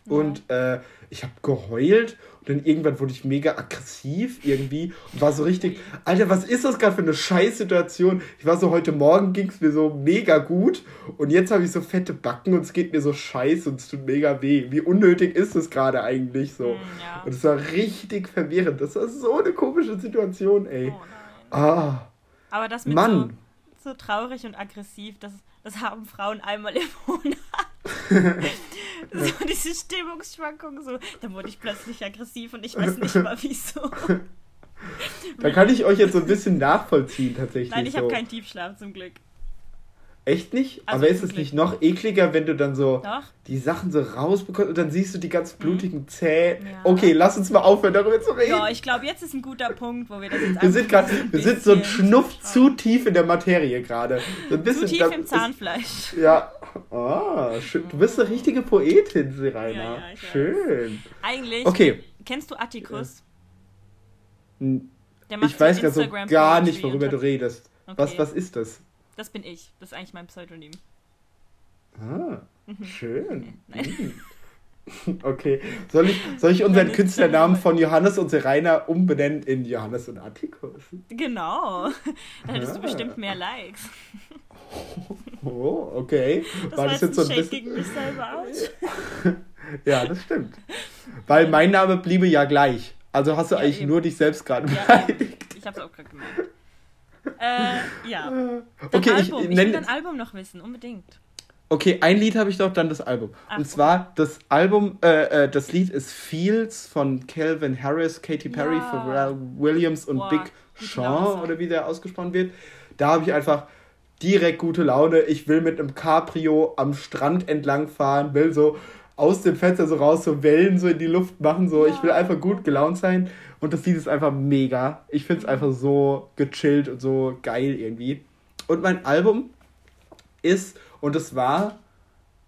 und äh, ich habe geheult und dann irgendwann wurde ich mega aggressiv irgendwie und war so richtig, Alter, was ist das gerade für eine Scheißsituation? Ich war so, heute Morgen ging es mir so mega gut und jetzt habe ich so fette Backen und es geht mir so scheiße und es tut mega weh. Wie unnötig ist es gerade eigentlich so? Hm, ja. Und es war richtig verwirrend. Das war so eine komische Situation, ey. Oh. Ah, Aber das mit Mann. so, so traurig und aggressiv, das, das haben Frauen einmal im Monat. so diese Stimmungsschwankung, so. Dann wurde ich plötzlich aggressiv und ich weiß nicht mal wieso. Da kann ich euch jetzt so ein bisschen nachvollziehen, tatsächlich. Nein, ich so. habe keinen Tiefschlaf zum Glück. Echt nicht? Also Aber ist es nicht noch ekliger, wenn du dann so Doch. die Sachen so rausbekommst und dann siehst du die ganz blutigen Zähne? Mhm. Ja. Okay, lass uns mal aufhören, darüber zu reden. Ja, ich glaube, jetzt ist ein guter Punkt, wo wir das jetzt wir sind gerade, wir sind so ein Schnuff zu tief in der Materie gerade. So Zu tief im ist- Zahnfleisch. Ja. Ah, schön. Du bist eine richtige Poetin, Serena. Ja, ja, weiß. schön. Eigentlich, Okay. kennst du Atticus? Ich weiß so gerade so gar nicht, worüber du redest. Was, Okay. was ist das? Das bin ich. Das ist eigentlich mein Pseudonym. Ah, schön. Nein. Hm. Okay. Soll ich, soll ich unseren Künstlernamen von Johannes und Serena umbenennen in Johannes und Atticus? Genau. Dann hättest du Ah. bestimmt mehr Likes. Oh, okay. Das War war das jetzt so ein bisschen. gegen mich selber aus. Ja, das stimmt. Weil mein Name bliebe ja gleich. Also hast du Ja, eigentlich eben. nur dich selbst gerade Ja, beleidigt. ich hab's auch gerade gemeint. Äh, ja. Dein Okay, Album. ich Ich, will dein Album noch wissen, unbedingt. Okay, ein Lied habe ich doch, dann das Album. Ach, und zwar das Album, äh, äh, das Lied ist Fields von Calvin Harris, Katy Perry, Ja. Pharrell Williams und Boah, Big Sean oder wie der ausgesprochen wird. Da habe ich einfach direkt gute Laune. Ich will mit einem Cabrio am Strand entlang fahren, will so aus dem Fenster so raus, so Wellen so in die Luft machen, so. Ich will Ja. einfach gut gelaunt sein. Und das Lied ist einfach mega. Ich finde es Mhm. einfach so gechillt und so geil irgendwie. Und mein Album ist, und es war,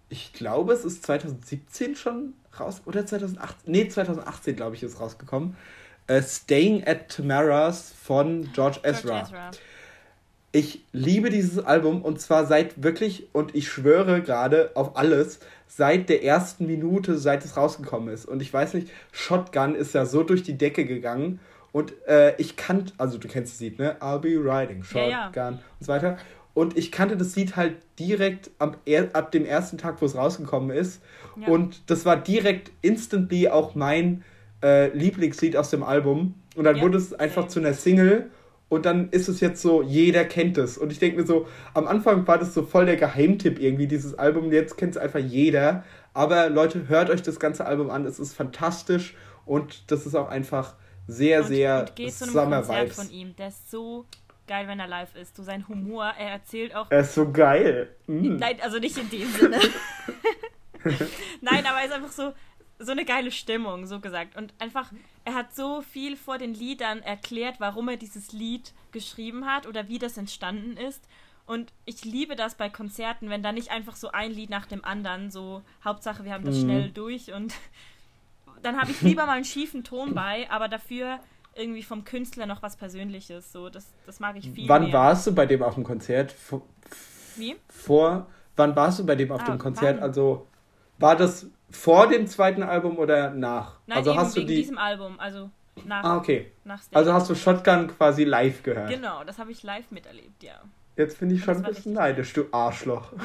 ich glaube, es ist 2017 schon raus, oder 2018, nee, 2018, glaube ich, ist rausgekommen. Äh, Staying at Tamara's von George Ezra. George Ezra. Ich liebe dieses Album und zwar seit wirklich, und ich schwöre gerade auf alles, seit der ersten Minute, seit es rausgekommen ist. Und ich weiß nicht, Shotgun ist ja so durch die Decke gegangen und äh, ich kannte, also du kennst das Lied, ne? I'll be riding, Ja, Shotgun ja. und so weiter. Und ich kannte das Lied halt direkt er- ab dem ersten Tag, wo es rausgekommen ist. Ja. Und das war direkt instantly auch mein äh, Lieblingslied aus dem Album. Und dann Ja, wurde es einfach zu einer Single. Und dann ist es jetzt so, jeder kennt es. Und ich denke mir so, am Anfang war das so voll der Geheimtipp irgendwie, dieses Album. Jetzt kennt es einfach jeder. Aber Leute, hört euch das ganze Album an. Es ist fantastisch. Und das ist auch einfach sehr, und, sehr und geht zu einem Summer Vibes. von ihm. Der ist so geil, wenn er live ist. So sein Humor, er erzählt auch. Er ist so geil. Mm. Nein, also nicht in dem Sinne. Nein, aber er ist einfach so, so eine geile Stimmung, so gesagt. Und einfach, er hat so viel vor den Liedern erklärt, warum er dieses Lied geschrieben hat oder wie das entstanden ist. Und ich liebe das bei Konzerten, wenn da nicht einfach so ein Lied nach dem anderen, so Hauptsache wir haben das Mhm. schnell durch und dann habe ich lieber mal einen schiefen Ton bei, aber dafür irgendwie vom Künstler noch was Persönliches. So, das, das mag ich viel Wann mehr. warst du bei dem auf dem Konzert? Vor, Wie? vor wann warst du bei dem auf Ah, dem Konzert? wann? Also war das vor dem zweiten Album oder nach? Nein, also eben hast du wegen die. diesem Album, also nach, Ah, okay. nach Also hast du. Shotgun quasi live gehört. Genau, das habe ich live miterlebt, ja. Jetzt bin ich schon ein bisschen neidisch, du Arschloch.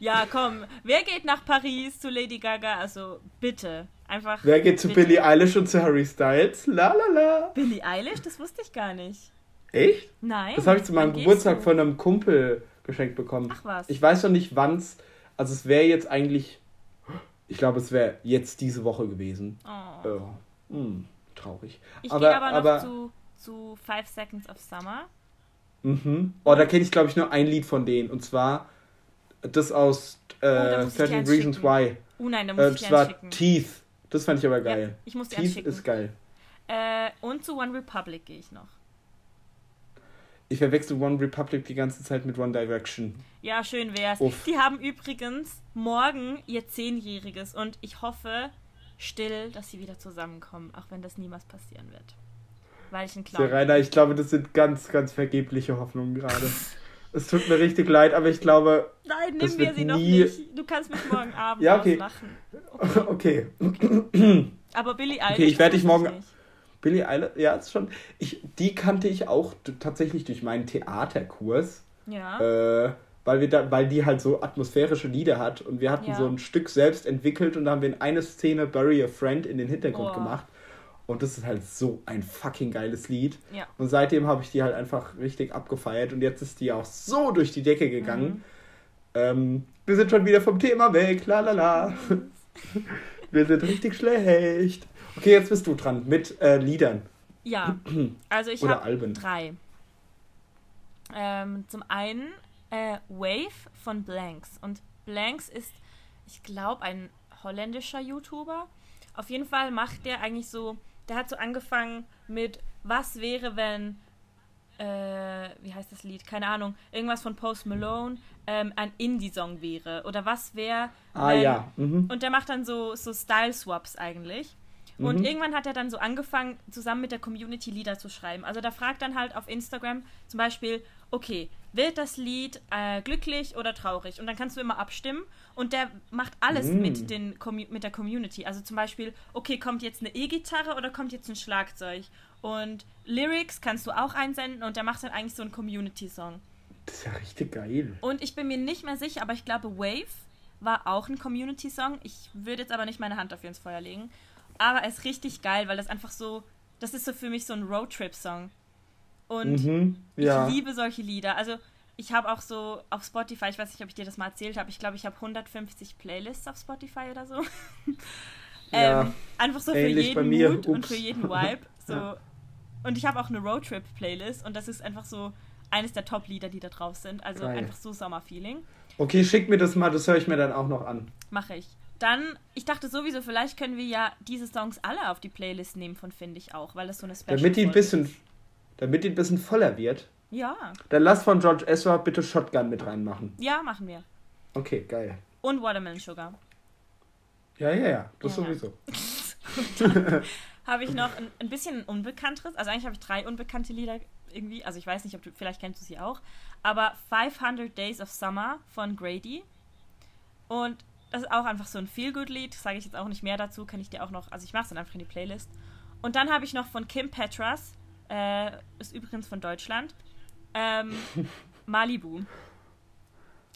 Ja, komm, wer geht nach Paris zu Lady Gaga? Also bitte, einfach. Wer geht zu bitte. Billie Eilish und zu Harry Styles? La la la. Billie Eilish? Das wusste ich gar nicht. Echt? Nein. Das habe ich zu meinem Geburtstag von einem Kumpel geschenkt bekommen. Ach was. Ich weiß noch nicht, wann's. Also es wäre jetzt eigentlich. Ich glaube, es wäre jetzt diese Woche gewesen. Oh. Ja. Hm, traurig. Ich gehe aber noch aber- zu, zu Five Seconds of Summer. Mhm. Oh, da kenne ich, glaube ich, nur ein Lied von denen. Und zwar das aus Oh, äh, dir 13 eins Reasons. Why. Oh nein, da Äh, muss ich das war schicken. Teeth. Das fand ich aber Ja, geil. ich muss Teeth ist geil. Äh, und zu One Republic gehe ich noch. Ich verwechsel One Republic die ganze Zeit mit One Direction. Ja, schön wär's. Uff. Die haben übrigens morgen ihr Zehnjähriges und ich hoffe still, dass sie wieder zusammenkommen, auch wenn das niemals passieren wird. Weil ich ein Clown Serena, ich glaube, das sind ganz, ganz vergebliche Hoffnungen gerade. Es tut mir richtig leid, aber ich glaube. Nein, nimm mir sie noch nicht. Du kannst mich morgen Abend ja, okay. auslachen. Okay. okay. Aber Billy Eilish. Okay, ich werde dich morgen. Billy Eilish, ja, ist schon. Ich, die kannte ich auch tatsächlich durch meinen Theaterkurs. Ja. Äh, weil, wir da, weil die halt so atmosphärische Lieder hat und wir hatten ja. so ein Stück selbst entwickelt und da haben wir in eine Szene Bury a Friend in den Hintergrund oh. gemacht. Und das ist halt so ein fucking geiles Lied. Ja. Und seitdem habe ich die halt einfach richtig abgefeiert und jetzt ist die auch so durch die Decke gegangen. Mhm. Ähm, wir sind schon wieder vom Thema weg, la la la. wir sind richtig schlecht. Okay, jetzt bist du dran mit äh, Liedern. Ja, also ich habe drei. Ähm, zum einen äh, Wave von Blanks. Und Blanks ist, ich glaube, ein holländischer YouTuber. Auf jeden Fall macht der eigentlich so, der hat so angefangen mit, was wäre, wenn, äh, wie heißt das Lied? Keine Ahnung, irgendwas von Post Malone ähm, ein Indie-Song wäre. Oder was wäre. Ah, ja. Mhm. Und der macht dann so, so Style-Swaps eigentlich. Und mhm. irgendwann hat er dann so angefangen, zusammen mit der Community Lieder zu schreiben. Also da fragt dann halt auf Instagram zum Beispiel, okay, wird das Lied äh, glücklich oder traurig? Und dann kannst du immer abstimmen und der macht alles mm. mit, den, mit der Community. Also zum Beispiel, okay, kommt jetzt eine E-Gitarre oder kommt jetzt ein Schlagzeug? Und Lyrics kannst du auch einsenden und der macht dann eigentlich so einen Community-Song. Das ist ja richtig geil. Und ich bin mir nicht mehr sicher, aber ich glaube, Wave war auch ein Community-Song. Ich würde jetzt aber nicht meine Hand dafür ins Feuer legen. Aber er ist richtig geil, weil das einfach so, das ist so für mich so ein Roadtrip-Song. Und mhm, ja. ich liebe solche Lieder. Also ich habe auch so auf Spotify, ich weiß nicht, ob ich dir das mal erzählt habe, ich glaube, ich habe 150 Playlists auf Spotify oder so. ja, ähm, einfach so für jeden Mood und für jeden Vibe. So. Ja. Und ich habe auch eine Roadtrip-Playlist und das ist einfach so eines der Top-Lieder, die da drauf sind. Also Geil. einfach so Sommerfeeling. Okay, schick mir das mal, das höre ich mir dann auch noch an. Mache ich. Dann, ich dachte sowieso, vielleicht können wir ja diese Songs alle auf die Playlist nehmen von Finde ich auch, weil das so eine Special Damit die ein bisschen, ist damit die ein bisschen voller wird. Ja. Dann lass von George Ezra bitte Shotgun mit reinmachen. Ja, machen wir. Okay, geil. Und Watermelon Sugar. Ja, ja, ja, das ja, sowieso. habe ich noch ein, ein bisschen unbekannteres. Also eigentlich habe ich drei unbekannte Lieder irgendwie. Also ich weiß nicht, ob du, vielleicht kennst du sie auch. Aber 500 Days of Summer von Grady. Und das ist auch einfach so ein Feel-Good-Lied. Sage ich jetzt auch nicht mehr dazu. Kann ich dir auch noch, also ich mache es dann einfach in die Playlist. Und dann habe ich noch von Kim Petras äh, ist übrigens von Deutschland. Ähm, Malibu.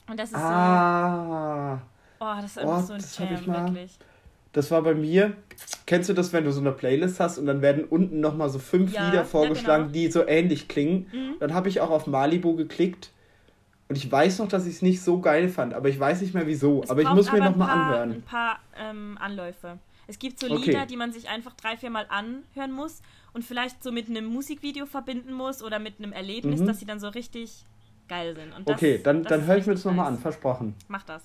Und das ist ah. so. Oh, das ist einfach oh, so ein Jam, wirklich. Das war bei mir. Kennst du das, wenn du so eine Playlist hast und dann werden unten nochmal so fünf ja, Lieder vorgeschlagen, ja, genau. die so ähnlich klingen? Mhm. Dann habe ich auch auf Malibu geklickt. Und ich weiß noch, dass ich es nicht so geil fand, aber ich weiß nicht mehr wieso. Es aber ich muss mir nochmal anhören. Ein paar ähm, Anläufe. Es gibt so Lieder, okay. die man sich einfach drei, vier Mal anhören muss und vielleicht so mit einem Musikvideo verbinden muss oder mit einem Erlebnis, mhm. dass sie dann so richtig geil sind. Das, okay, dann, dann höre ich mir das nochmal an, versprochen. Mach das.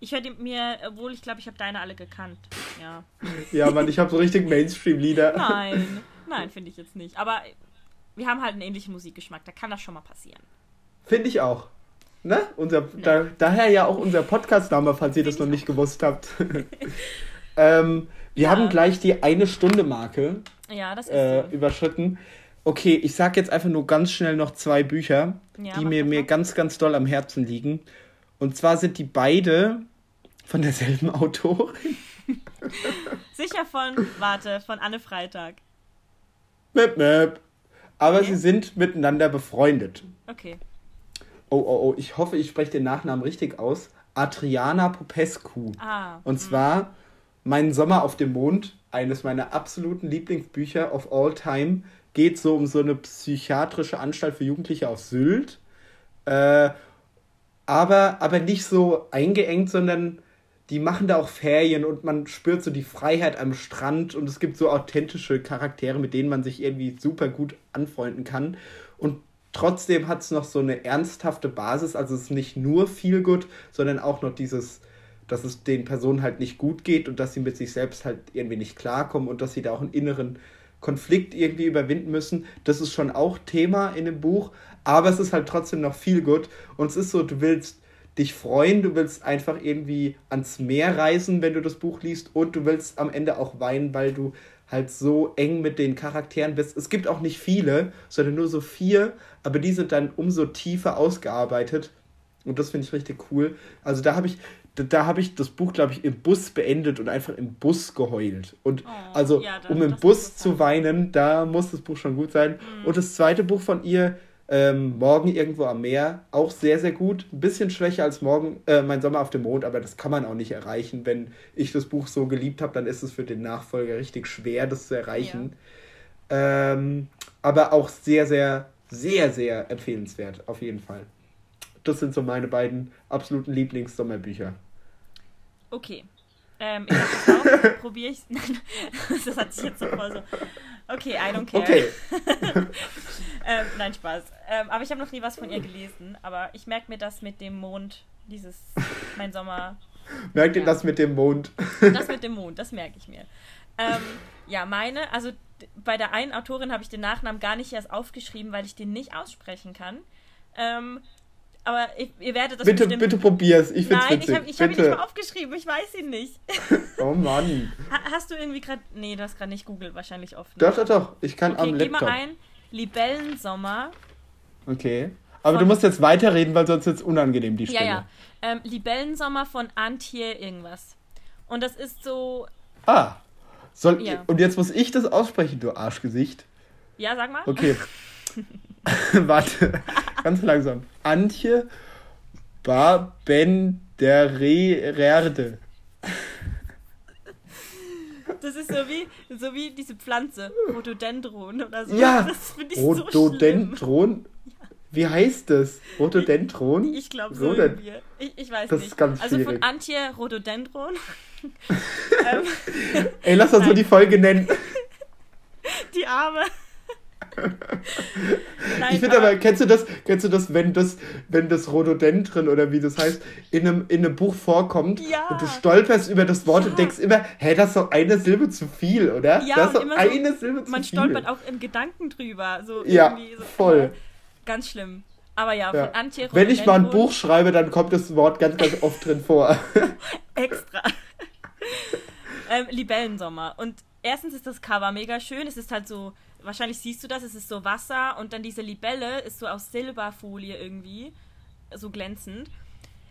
Ich höre mir, obwohl ich glaube, ich habe deine alle gekannt. Ja, ja Mann, ich habe so richtig Mainstream-Lieder. Nein, nein, finde ich jetzt nicht. Aber wir haben halt einen ähnlichen Musikgeschmack, da kann das schon mal passieren. Finde ich auch. Ne? Unser, da, daher ja auch unser Podcast-Name, falls ihr das noch nicht gewusst habt. ähm, wir ja. haben gleich die eine Stunde Marke ja, äh, überschritten. Okay, ich sag jetzt einfach nur ganz schnell noch zwei Bücher, ja, die mir, mir ganz, ganz doll am Herzen liegen. Und zwar sind die beide von derselben Autorin. Sicher von, warte, von Anne Freitag. Map, map. Aber okay. sie sind miteinander befreundet. Okay. Oh, oh, oh, ich hoffe, ich spreche den Nachnamen richtig aus. Adriana Popescu. Ah. Und zwar Mein Sommer auf dem Mond eines meiner absoluten Lieblingsbücher of all time. Geht so um so eine psychiatrische Anstalt für Jugendliche auf Sylt. Äh, aber, aber nicht so eingeengt, sondern die machen da auch Ferien und man spürt so die Freiheit am Strand und es gibt so authentische Charaktere, mit denen man sich irgendwie super gut anfreunden kann. Und trotzdem hat es noch so eine ernsthafte Basis. Also es ist nicht nur viel gut, sondern auch noch dieses dass es den Personen halt nicht gut geht und dass sie mit sich selbst halt irgendwie nicht klarkommen und dass sie da auch einen inneren Konflikt irgendwie überwinden müssen. Das ist schon auch Thema in dem Buch, aber es ist halt trotzdem noch viel gut und es ist so, du willst dich freuen, du willst einfach irgendwie ans Meer reisen, wenn du das Buch liest und du willst am Ende auch weinen, weil du halt so eng mit den Charakteren bist. Es gibt auch nicht viele, sondern nur so vier, aber die sind dann umso tiefer ausgearbeitet. Und das finde ich richtig cool. Also da habe ich, da, da habe ich das Buch, glaube ich, im Bus beendet und einfach im Bus geheult. Und oh, also, ja, um im Bus zu weinen, da muss das Buch schon gut sein. Mhm. Und das zweite Buch von ihr, ähm, Morgen irgendwo am Meer, auch sehr, sehr gut. Ein bisschen schwächer als Morgen, äh, Mein Sommer auf dem Mond, aber das kann man auch nicht erreichen. Wenn ich das Buch so geliebt habe, dann ist es für den Nachfolger richtig schwer, das zu erreichen. Ja. Ähm, aber auch sehr, sehr, sehr, sehr empfehlenswert, auf jeden Fall. Das sind so meine beiden absoluten Lieblings-Sommerbücher. Okay. Ähm, ich. Probiere ich. das hat sich jetzt so voll so. Okay, I don't care. Okay. ähm, nein, Spaß. Ähm, aber ich habe noch nie was von ihr gelesen. Aber ich merke mir das mit dem Mond, dieses Mein Sommer. Merkt ihr das mit dem Mond? das mit dem Mond, das merke ich mir. Ähm, ja, meine, also bei der einen Autorin habe ich den Nachnamen gar nicht erst aufgeschrieben, weil ich den nicht aussprechen kann. Ähm, aber ich, ihr werdet das bitte, bestimmt... Bitte probier's, ich find's Nein, witzig. ich habe hab ihn nicht mal aufgeschrieben, ich weiß ihn nicht. oh Mann. Ha, hast du irgendwie gerade... Nee, du hast gerade nicht Google wahrscheinlich offen. Doch, doch, doch, ich kann okay, am Laptop. geh mal ein, Libellensommer. Okay. Aber du musst jetzt weiterreden, weil sonst es unangenehm, die Stelle. Ja, ja. Ähm, Libellensommer von Antje irgendwas. Und das ist so... Ah. Soll, ja. Und jetzt muss ich das aussprechen, du Arschgesicht. Ja, sag mal. Okay. Warte, ganz langsam. Antje Babendererde. Das ist so wie, so wie diese Pflanze, Rhododendron oder so. Ja, das ich Rhododendron. So wie heißt das? Rhododendron? Ich glaube so Rhodod ich, ich weiß das nicht. Ist ganz also schwierig. von Antje Rhododendron. Ey, lass uns so die Folge nennen. Die Arme. Ich finde aber, kennst du das, kennst du das, wenn das, wenn das Rhododendron oder wie das heißt, in einem, in einem Buch vorkommt ja. und du stolperst über das Wort ja. und denkst immer, hä, das ist doch eine Silbe zu viel, oder? Ja, das ist doch eine so, Silbe zu man viel. Man stolpert auch in Gedanken drüber. So ja, so, voll. Ganz schlimm. Aber ja, ja. von Antje Wenn ich mal ein Buch schreibe, dann kommt das Wort ganz, ganz oft drin vor. Extra. ähm, Libellensommer. Und erstens ist das Cover mega schön. Es ist halt so wahrscheinlich siehst du das, es ist so Wasser und dann diese Libelle ist so aus Silberfolie irgendwie, so glänzend.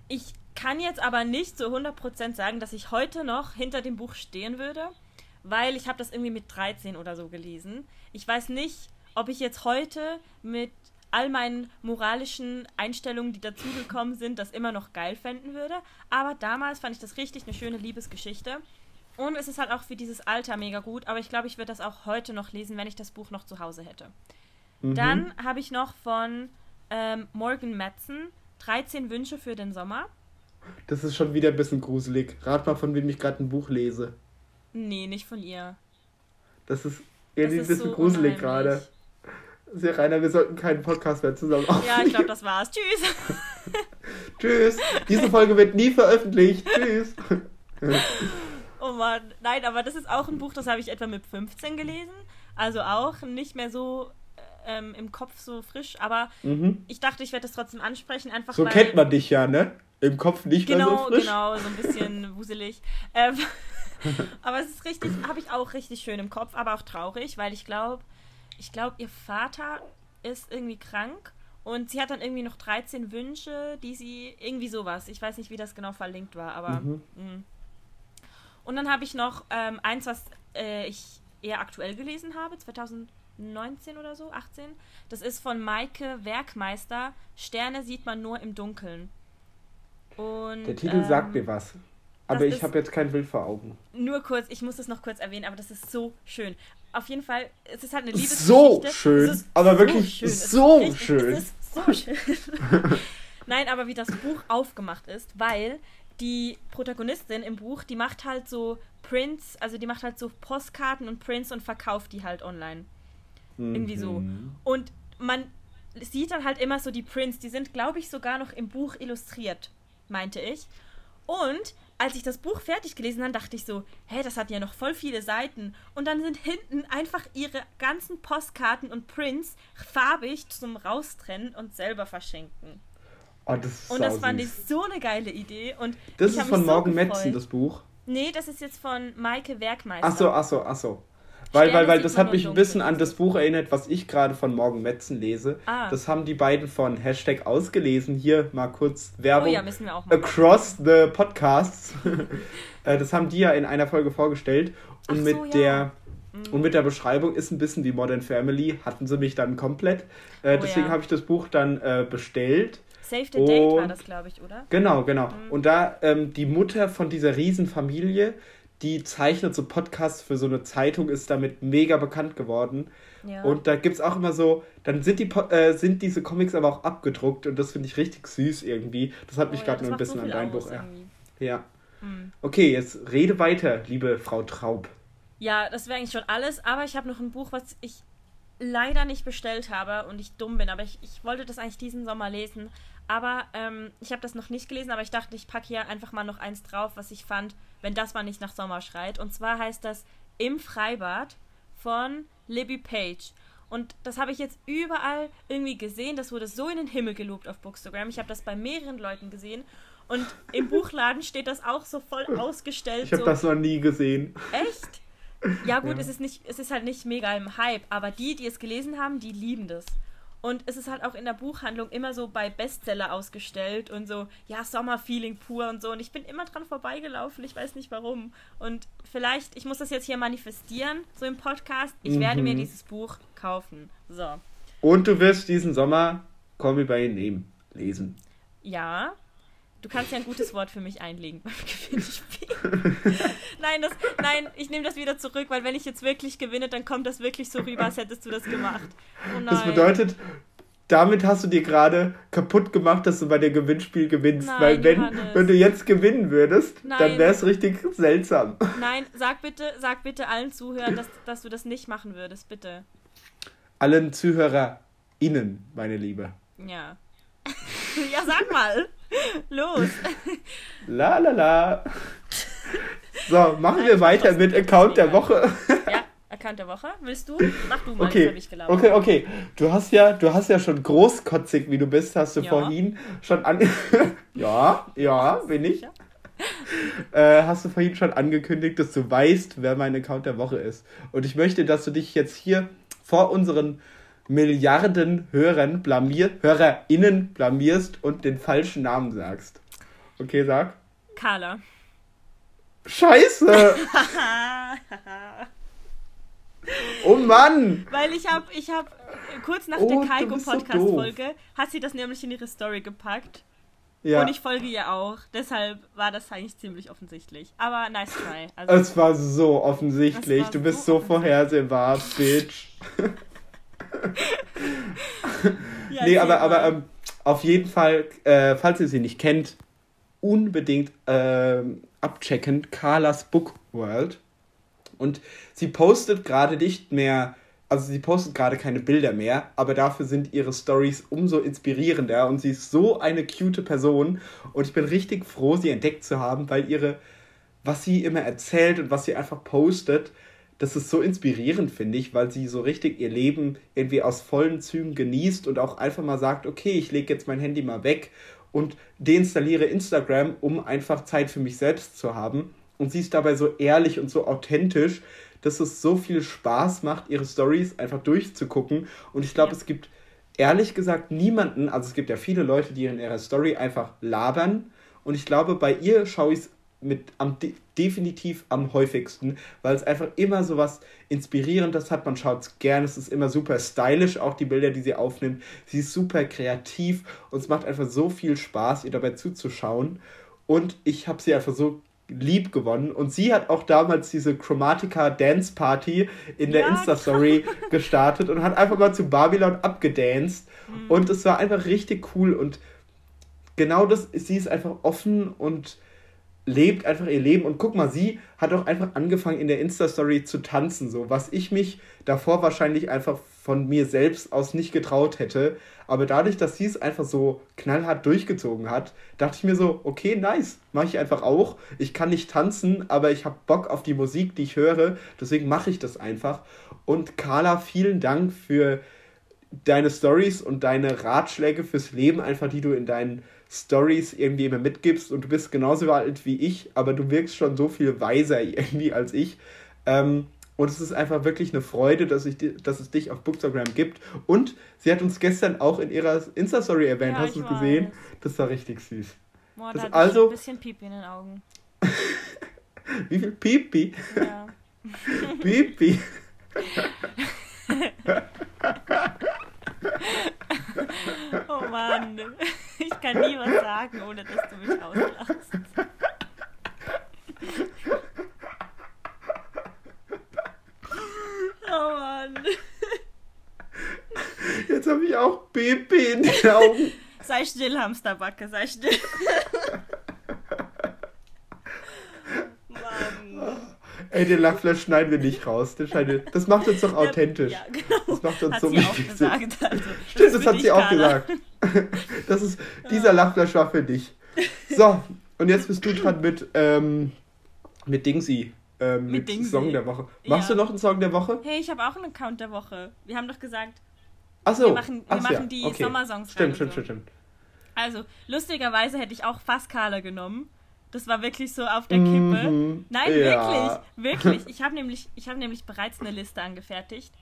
Ich kann jetzt aber nicht zu 100% sagen, dass ich heute noch hinter dem Buch stehen würde, weil ich habe das irgendwie mit 13 oder so gelesen. Ich weiß nicht, ob ich jetzt heute mit all meinen moralischen Einstellungen, die dazugekommen sind, das immer noch geil fänden würde. Aber damals fand ich das richtig eine schöne Liebesgeschichte. Und es ist halt auch für dieses Alter mega gut, aber ich glaube, ich würde das auch heute noch lesen, wenn ich das Buch noch zu Hause hätte. Mhm. Dann habe ich noch von ähm, Morgan Madsen 13 Wünsche für den Sommer. Das ist schon wieder ein bisschen gruselig. Rat mal, von wem ich gerade ein Buch lese. Nee, nicht von ihr. Das ist irgendwie ein bisschen so gruselig gerade. Sehr Rainer, wir sollten keinen Podcast mehr zusammen aufnehmen. Ja, ich glaube, das war's. Tschüss. Tschüss. Diese Folge wird nie veröffentlicht. Tschüss. Oh Mann, nein, aber das ist auch ein Buch, das habe ich etwa mit 15 gelesen. Also auch nicht mehr so ähm, im Kopf so frisch, aber mhm. ich dachte, ich werde das trotzdem ansprechen. Einfach so weil, kennt man dich ja, ne? Im Kopf nicht genau, mehr so frisch. Genau, so ein bisschen wuselig. Ähm, aber es ist richtig, habe ich auch richtig schön im Kopf, aber auch traurig, weil ich glaube, ich glaube, ihr Vater ist irgendwie krank und sie hat dann irgendwie noch 13 Wünsche, die sie, irgendwie sowas, ich weiß nicht, wie das genau verlinkt war, aber mhm. Und dann habe ich noch ähm, eins, was äh, ich eher aktuell gelesen habe, 2019 oder so, 18. Das ist von Maike Werkmeister. Sterne sieht man nur im Dunkeln. Und, Der Titel ähm, sagt mir was. Aber ich habe jetzt kein Bild vor Augen. Nur kurz, ich muss das noch kurz erwähnen, aber das ist so schön. Auf jeden Fall, es ist halt eine Liebesgeschichte. So schön, aber wirklich schön. so richtig, schön. Es ist so schön. Nein, aber wie das Buch aufgemacht ist, weil die Protagonistin im Buch, die macht halt so Prints, also die macht halt so Postkarten und Prints und verkauft die halt online. Mhm. Irgendwie so. Mhm. Und man sieht dann halt immer so die Prints, die sind, glaube ich, sogar noch im Buch illustriert, meinte ich. Und als ich das Buch fertig gelesen habe, dachte ich so, hä, das hat ja noch voll viele Seiten. Und dann sind hinten einfach ihre ganzen Postkarten und Prints farbig zum Raustrennen und selber verschenken. Oh, das und das fand ich so eine geile Idee. Und das ist von Morgan so Metzen, das Buch. Nee, das ist jetzt von Maike Werkmeister. Achso, achso, achso. Weil, Sterne weil, weil das hat mich ein bisschen an das Buch erinnert, was ich gerade von Morgen Metzen lese. Ah. Das haben die beiden von Hashtag ausgelesen. Hier mal kurz Oh Werbung. ja, müssen wir auch mal. Across the Podcasts. Äh, das haben die ja in einer Folge vorgestellt. Und Ach mit so, ja. der Mhm. und mit der Beschreibung ist ein bisschen wie Modern Family. Hatten sie mich dann komplett. Äh, Oh deswegen ja. habe ich das Buch dann äh, bestellt. Save the Date war das, glaube ich, oder? Genau, genau. Mhm. Und da ähm, die Mutter von dieser Riesenfamilie, die zeichnet so Podcasts für so eine Zeitung, ist damit mega bekannt geworden. Ja. Und da gibt es auch immer so, dann sind, die, äh, sind diese Comics aber auch abgedruckt und das finde ich richtig süß irgendwie. Das hat mich Oh ja, gerade nur ein macht so bisschen an dein Buch. Ja. irgendwie. ja. Mhm. Okay, jetzt rede weiter, liebe Frau Traub. Ja, das wäre eigentlich schon alles, aber ich habe noch ein Buch, was ich leider nicht bestellt habe und ich dumm bin, aber ich, ich wollte das eigentlich diesen Sommer lesen. Aber ähm, ich habe das noch nicht gelesen, aber ich dachte, ich packe hier einfach mal noch eins drauf, was ich fand, wenn das mal nicht nach Sommer schreit. Und zwar heißt das Im Freibad von Libby Page. Und das habe ich jetzt überall irgendwie gesehen. Das wurde so in den Himmel gelobt auf Bookstagram. Ich habe das bei mehreren Leuten gesehen. Und im Buchladen steht das auch so voll ausgestellt. Ich habe so, das noch nie gesehen. Echt? Ja gut, Ja. es ist nicht, es ist halt nicht mega im Hype, aber die, die es gelesen haben, die lieben das. Und es ist halt auch in der Buchhandlung immer so bei Bestseller ausgestellt und so, ja, Sommerfeeling pur und so. Und ich bin immer dran vorbeigelaufen, ich weiß nicht warum. Und vielleicht, ich muss das jetzt hier manifestieren, so im Podcast. Ich werde mir Mhm. dieses Buch kaufen. So. Und du wirst diesen Sommer Call Me By Your Name lesen. Ja. Du kannst ja ein gutes Wort für mich einlegen beim Gewinnspiel. nein, das, nein, ich nehme das wieder zurück, weil wenn ich jetzt wirklich gewinne, dann kommt das wirklich so rüber, als hättest du das gemacht. Oh. Das bedeutet, damit hast du dir gerade kaputt gemacht, dass du bei dem Gewinnspiel gewinnst. Nein, Weil wenn, Johannes. wenn du jetzt gewinnen würdest, dann Nein. wäre es richtig seltsam. Nein, sag bitte, sag bitte allen Zuhörern, dass, dass du das nicht machen würdest, bitte. Allen ZuhörerInnen, meine Liebe. Ja. ja, sag mal. Los. La la la. So, machen wir weiter mit Account der. Woche. Ja, Account der Woche. Willst du? Mach du mal, Okay, ich gelabert. okay, okay. Du hast ja, du hast ja schon großkotzig, wie du bist, hast du Ja. vorhin schon an. ja, ja, bin ich. Äh, hast du vorhin schon angekündigt, dass du weißt, wer mein Account der Woche ist. Und ich möchte, dass du dich jetzt hier vor unseren Milliarden Hörern blamier, HörerInnen blamierst und den falschen Namen sagst. Okay, sag. Carla. Scheiße! Oh Mann! Weil ich habe, ich habe kurz nach Oh, der du Kaiko bist so hat sie das nämlich in ihre Story gepackt. Ja, Und ich folge ihr auch. Deshalb war das eigentlich ziemlich offensichtlich. Aber nice try. Also, es war so offensichtlich. War Du bist so so vorhersehbar, Bitch. ja, nee, aber, aber ähm, auf jeden Fall, äh, falls ihr sie nicht kennt, unbedingt ähm, abchecken. Carlas Book World. Und sie postet gerade nicht mehr, also sie postet gerade keine Bilder mehr, aber dafür sind ihre Stories umso inspirierender und sie ist so eine cute Person und ich bin richtig froh, sie entdeckt zu haben, weil ihre, was sie immer erzählt und was sie einfach postet, das ist so inspirierend, finde ich, weil sie so richtig ihr Leben irgendwie aus vollen Zügen genießt und auch einfach mal sagt, okay, ich lege jetzt mein Handy mal weg und deinstalliere Instagram, um einfach Zeit für mich selbst zu haben. Und sie ist dabei so ehrlich und so authentisch, dass es so viel Spaß macht, ihre Stories einfach durchzugucken. Und ich glaube, Ja. es gibt ehrlich gesagt niemanden, also es gibt ja viele Leute, die in ihrer Story einfach labern. Und ich glaube, bei ihr schaue ich es mit am de definitiv am häufigsten, weil es einfach immer so was Inspirierendes hat. Man schaut es gern, es ist immer super stylisch, auch die Bilder, die sie aufnimmt. Sie ist super kreativ und es macht einfach so viel Spaß, ihr dabei zuzuschauen. Und ich habe sie einfach so lieb gewonnen. Und sie hat auch damals diese Chromatica Dance Party in der Ja, Insta-Story gestartet und hat einfach mal zu Babylon abgedanced. Und es war einfach richtig cool. Und genau das, sie ist einfach offen und lebt einfach ihr Leben. Und guck mal, sie hat auch einfach angefangen in der Insta-Story zu tanzen, so was ich mich davor wahrscheinlich einfach von mir selbst aus nicht getraut hätte. Aber dadurch, dass sie es einfach so knallhart durchgezogen hat, dachte ich mir so, okay, nice, mache ich einfach auch. Ich kann nicht tanzen, aber ich habe Bock auf die Musik, die ich höre, deswegen mache ich das einfach. Und Carla, vielen Dank für deine Stories und deine Ratschläge fürs Leben, einfach die du in deinen Stories irgendwie immer mitgibst. Und du bist genauso alt wie ich, aber du wirkst schon so viel weiser irgendwie als ich. Ähm, Und es ist einfach wirklich eine Freude, dass, ich, dass es dich auf Bookstagram gibt. Und sie hat uns gestern auch in ihrer Insta-Story erwähnt. Ja, Hast du es gesehen? Das war richtig süß. Boah, das da also, ein bisschen Pipi in den Augen. Wie viel Pipi? Ja. Pipi. oh Mann. Ich kann nie was sagen, ohne dass du mich auslachst. Oh Mann. Jetzt habe ich auch Pipi in den Augen. sei still, Hamsterbacke, sei still. Ey, den Lachflash schneiden wir nicht raus. Das macht uns doch authentisch. Ja, genau. Das macht uns hat so sie auch gesagt, also, Stimmt, das, hat sie auch gesagt. Das ist, dieser Lachflash war für dich. So, und jetzt bist du dran mit, ähm, mit Dingsy. Ähm, mit, mit Dingsy. Song der Woche. Machst ja. du noch einen Song der Woche? Hey, ich habe auch einen Account der Woche. Wir haben doch gesagt, Ach so. wir machen, wir Ach, machen ja. die okay. Sommersongs Stimmt, stimmt, so. stimmt, stimmt. Also, lustigerweise hätte ich auch fast Carla genommen. Das war wirklich so auf der Kippe. Mhm. Nein, ja. wirklich, wirklich. Ich habe nämlich, hab nämlich bereits eine Liste angefertigt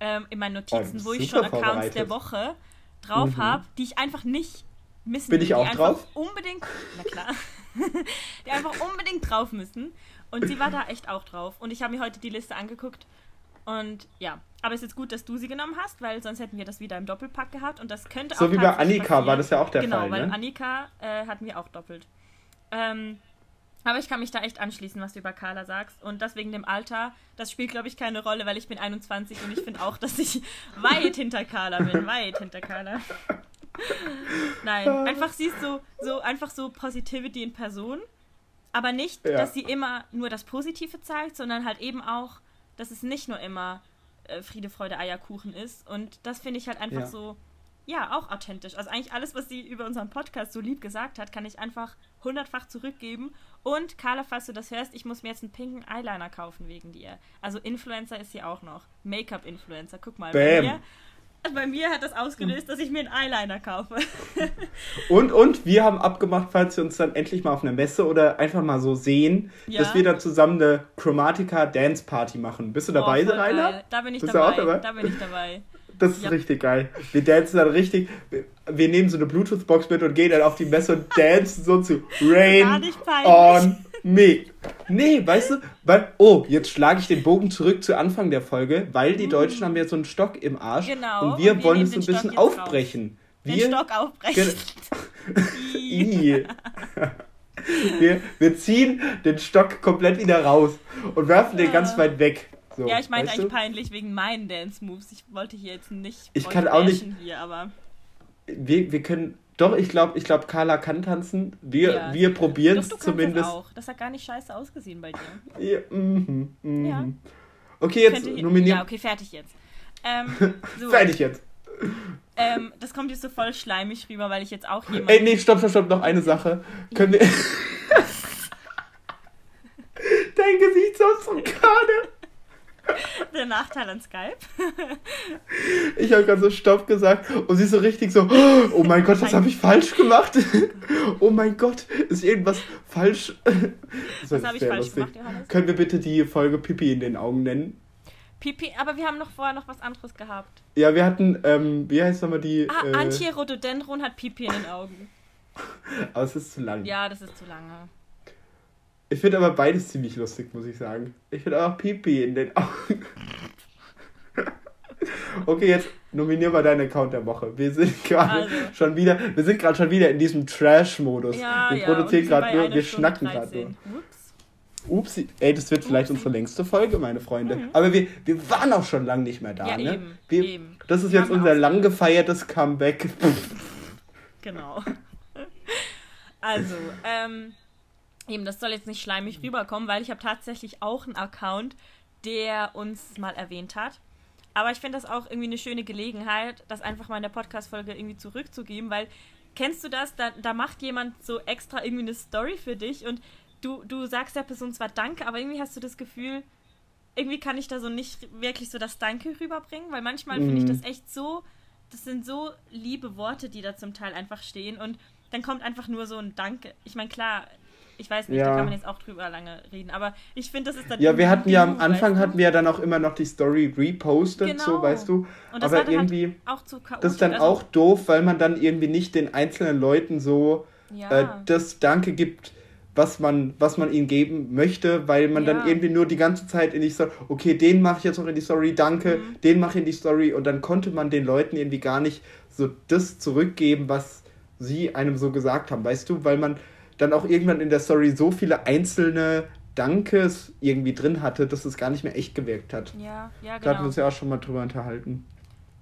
ähm, in meinen Notizen, oh, wo ich schon Accounts der Woche drauf mhm. habe, die ich einfach nicht missen Bin ich auch die drauf? Unbedingt, na klar, die einfach unbedingt drauf müssen. Und sie war da echt auch drauf. Und ich habe mir heute die Liste angeguckt. Und ja, aber es ist jetzt gut, dass du sie genommen hast, weil sonst hätten wir das wieder im Doppelpack gehabt. Und das könnte so auch. So wie bei Annika passieren. war das ja auch der genau, Fall. Genau, weil ne? Annika äh, hatten wir auch doppelt. Ähm, aber ich kann mich da echt anschließen, was du über Carla sagst. Und das wegen dem Alter, das spielt, glaube ich, keine Rolle, weil ich bin 21 und ich finde auch, dass ich weit hinter Carla bin. Weit hinter Carla. Nein, einfach sie ist so, so, einfach so Positivity in Person. Aber nicht, ja. dass sie immer nur das Positive zeigt, sondern halt eben auch, dass es nicht nur immer äh, Friede, Freude, Eierkuchen ist. Und das finde ich halt einfach ja. so ja, auch authentisch. Also eigentlich alles, was sie über unseren Podcast so lieb gesagt hat, kann ich einfach hundertfach zurückgeben. Und Carla, falls du das hörst, ich muss mir jetzt einen pinken Eyeliner kaufen wegen dir. Also Influencer ist sie auch noch. Make-up-Influencer. Guck mal. Bam. Bei mir, bei mir hat das ausgelöst, dass ich mir einen Eyeliner kaufe. und, und wir haben abgemacht, falls wir uns dann endlich mal auf einer Messe oder einfach mal so sehen, ja? dass wir dann zusammen eine Chromatica Dance Party machen. Bist du dabei, oh, Rainer? Da bin ich dabei. dabei. Da bin ich dabei. Das ist ja. richtig geil. Wir dancen dann richtig. Wir nehmen so eine Bluetooth-Box mit und gehen dann auf die Messe und dancen so zu Rain on Me. Nee, weißt du, weil, oh, jetzt schlage ich den Bogen zurück zu Anfang der Folge, weil die Deutschen haben ja so einen Stock im Arsch genau, und wir, und wir wollen es so ein bisschen aufbrechen. Wir, den Stock aufbrechen. wir, wir ziehen den Stock komplett wieder raus und werfen den ganz weit weg. So, ja, ich meinte eigentlich du? peinlich wegen meinen Dance Moves. Ich wollte hier jetzt nicht. Ich kann auch nicht. Hier, aber wir, wir können. Doch, ich glaube, ich glaub, Carla kann tanzen. Wir, ja, wir probieren es zumindest. Das, auch. das hat gar nicht scheiße ausgesehen bei dir. Ja, mm -hmm, ja. Okay, jetzt nominieren. Ja, okay, fertig jetzt. Ähm, so. fertig jetzt. Ähm, das kommt jetzt so voll schleimig rüber, weil ich jetzt auch jemand. Ey, nee, stopp, stopp, stopp, noch eine Sache. Können wir. Dein Gesichtsausdruck gerade. Der Nachteil an Skype. ich habe gerade so Stopp gesagt und sie ist so richtig so, oh mein Gott, was habe ich falsch gemacht? oh mein Gott, ist irgendwas falsch? was habe ich falsch lustig. gemacht, Johannes? Können wir bitte die Folge Pipi in den Augen nennen? Pipi, aber wir haben noch vorher noch was anderes gehabt. Ja, wir hatten, ähm, wie heißt nochmal die? Ah, äh, Antje Rhododendron hat Pipi in den Augen. aber es ist zu lang. Ja, das ist zu lange. Ich finde aber beides ziemlich lustig, muss ich sagen. Ich finde auch Pipi in den Augen. okay, jetzt nominier mal deinen Account der Woche. Wir sind gerade also. schon wieder, wir sind gerade schon wieder in diesem Trash-Modus. Ja, wir ja, produzieren gerade nur, wir schnacken gerade nur. Ups. Ups, ey, das wird vielleicht Upsi. unsere längste Folge, meine Freunde. Mhm. Aber wir, wir waren auch schon lange nicht mehr da, ja, ne? Eben, wir, eben. Das ist wir jetzt unser lang gefeiertes Comeback. genau. Also, ähm, Eben, das soll jetzt nicht schleimig rüberkommen, weil ich habe tatsächlich auch einen Account, der uns mal erwähnt hat. Aber ich finde das auch irgendwie eine schöne Gelegenheit, das einfach mal in der Podcast-Folge irgendwie zurückzugeben, weil kennst du das? Da, da macht jemand so extra irgendwie eine Story für dich und du, du sagst der Person zwar Danke, aber irgendwie hast du das Gefühl, irgendwie kann ich da so nicht wirklich so das Danke rüberbringen, weil manchmal mhm. finde ich das echt so, das sind so liebe Worte, die da zum Teil einfach stehen und dann kommt einfach nur so ein Danke. Ich meine, klar, Ich weiß nicht, Ja. da kann man jetzt auch drüber lange reden, aber ich finde, das ist dann Ja, wir hatten ja am Anfang weißt du? hatten wir ja dann auch immer noch die Story repostet, Genau. so weißt du. Und das Aber war dann irgendwie, halt auch zu chaotisch. das ist dann also, auch doof, weil man dann irgendwie nicht den einzelnen Leuten so ja, äh, das Danke gibt, was man, was man ihnen geben möchte, weil man Ja. dann irgendwie nur die ganze Zeit in die Story, okay, den mache ich jetzt noch in die Story, danke, Mhm. den mache ich in die Story und dann konnte man den Leuten irgendwie gar nicht so das zurückgeben, was sie einem so gesagt haben, weißt du, weil man dann auch irgendwann in der Story so viele einzelne Dankes irgendwie drin hatte, dass es gar nicht mehr echt gewirkt hat. ja, ja, Da hatten genau. wir uns ja auch schon mal drüber unterhalten.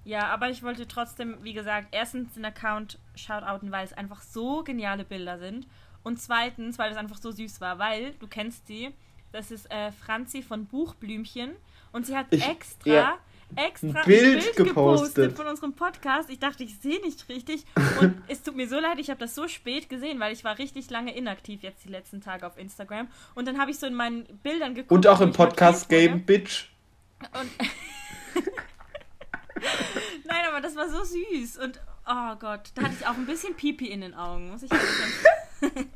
Ja, aber ich wollte trotzdem, wie gesagt, erstens den Account shoutouten, weil es einfach so geniale Bilder sind. Und zweitens, weil es einfach so süß war, weil, du kennst sie, das ist äh, Franzi von Buchblümchen. Und sie hat Ich- extra, ja, extra ein Bild gepostet. von unserem Podcast. Ich dachte, ich sehe nicht richtig. Und es tut mir so leid, ich habe das so spät gesehen, weil ich war richtig lange inaktiv jetzt die letzten Tage auf Instagram. Und dann habe ich so in meinen Bildern geguckt. Und auch im Podcast-Game. Bitch. Und Nein, aber das war so süß. Und oh Gott, da hatte ich auch ein bisschen Pipi in den Augen, muss ich sagen.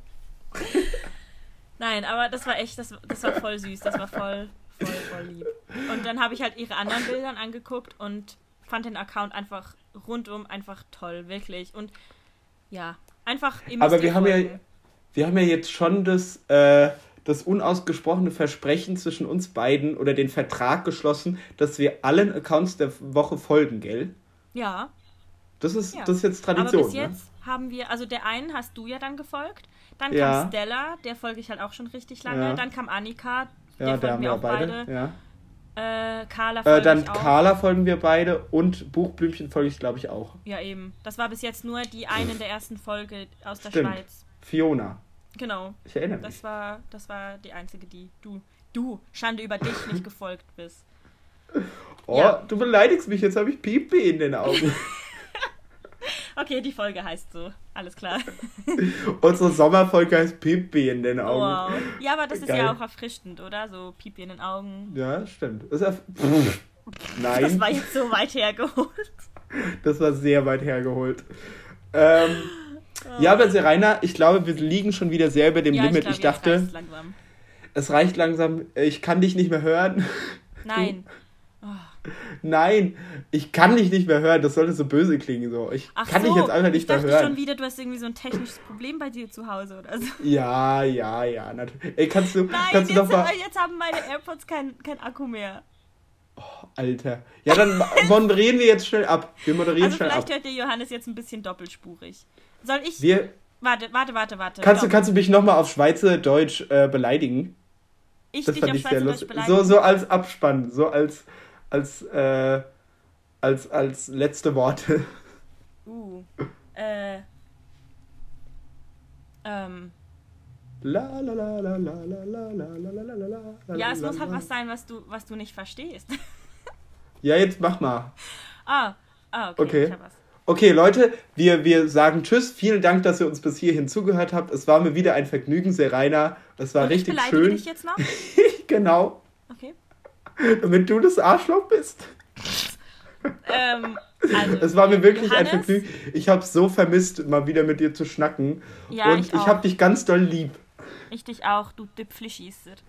Nein, aber das war echt, das, das war voll süß. Das war voll, voll, voll lieb. Und dann habe ich halt ihre anderen Bildern angeguckt und fand den Account einfach rundum einfach toll, wirklich. Und ja, einfach ihr Aber wir ihr haben ja- folgen. Wir haben ja jetzt schon das, äh, das unausgesprochene Versprechen zwischen uns beiden oder den Vertrag geschlossen, dass wir allen Accounts der Woche folgen, gell? Ja, Das ist, Ja. das ist jetzt aber Tradition. bis ne? jetzt haben wir, also der einen hast du ja dann gefolgt, dann Ja. kam Stella, der folge ich halt auch schon richtig lange, Ja. dann kam Annika, Ja, da haben wir wir auch beide. beide, Ja. Äh, Carla folge Äh, dann ich auch. Carla folgen wir beide und Buchblümchen folge ich, glaube ich, auch. Ja, eben. Das war bis jetzt nur die eine in der ersten Folge aus der Stimmt. Schweiz. Fiona. Genau. Ich erinnere mich. Das war, das war die einzige, die du, du, Schande über dich, nicht gefolgt bist. Oh, ja. du beleidigst mich, jetzt habe ich Pipi in den Augen. Okay, die Folge heißt so. Alles klar. Unsere Sommerfolge heißt Pipi in den Augen. Wow. Ja, aber das ist Geil. ja auch erfrischend, oder? So Pipi in den Augen. Ja, stimmt. Das ist Nein. Das war jetzt so weit hergeholt. Das war sehr weit hergeholt. Ähm, Ja, aber Serena, ich glaube, wir liegen schon wieder sehr über dem ja, Limit. glaub, Ich, dachte, reicht's langsam. es reicht langsam. Ich kann dich nicht mehr hören. Nein. Nein, ich kann dich nicht mehr hören. Das sollte so böse klingen. So. Ich Ach kann so, dich jetzt einfach ich nicht mehr dachte hören. schon wieder, du hast irgendwie so ein technisches Problem bei dir zu Hause oder so. Ja, ja, ja, natürlich. Ey, kannst du, Nein, kannst du jetzt, mal. jetzt haben meine AirPods kein, kein Akku mehr. Alter. Ja, dann moderieren wir jetzt schnell ab. Wir moderieren Also schnell ab. vielleicht hört der Johannes jetzt ein bisschen doppelspurig. Soll ich... Wir, Warte, warte, warte, warte. kannst, du, kannst du mich nochmal auf Schweizerdeutsch äh, beleidigen? ich Das dich fand auf ich sehr Schweizerdeutsch lustig. beleidigen? So, so als Abspann, so als, als, äh, als, als letzte Worte. Uh. Äh. Ähm. La la la la la la la la la la la Ja, es muss halt was sein, was du, was du nicht verstehst. Ja, jetzt mach mal. ah, ah, okay. Okay. Ich hab was. Okay, Leute, wir, wir sagen Tschüss. Vielen Dank, dass ihr uns bis hierhin zugehört habt. Es war mir wieder ein Vergnügen, sehr reiner. Es war Und ich richtig beleidige schön. dich jetzt noch? genau. Okay. Damit du das Arschloch bist. Ähm, also, Es war mir wirklich ein Johannes? Vergnügen. Ich habe so vermisst, mal wieder mit dir zu schnacken. Ja, Und ich ich, habe dich ganz doll lieb. Ich dich auch, du Dipflischießt.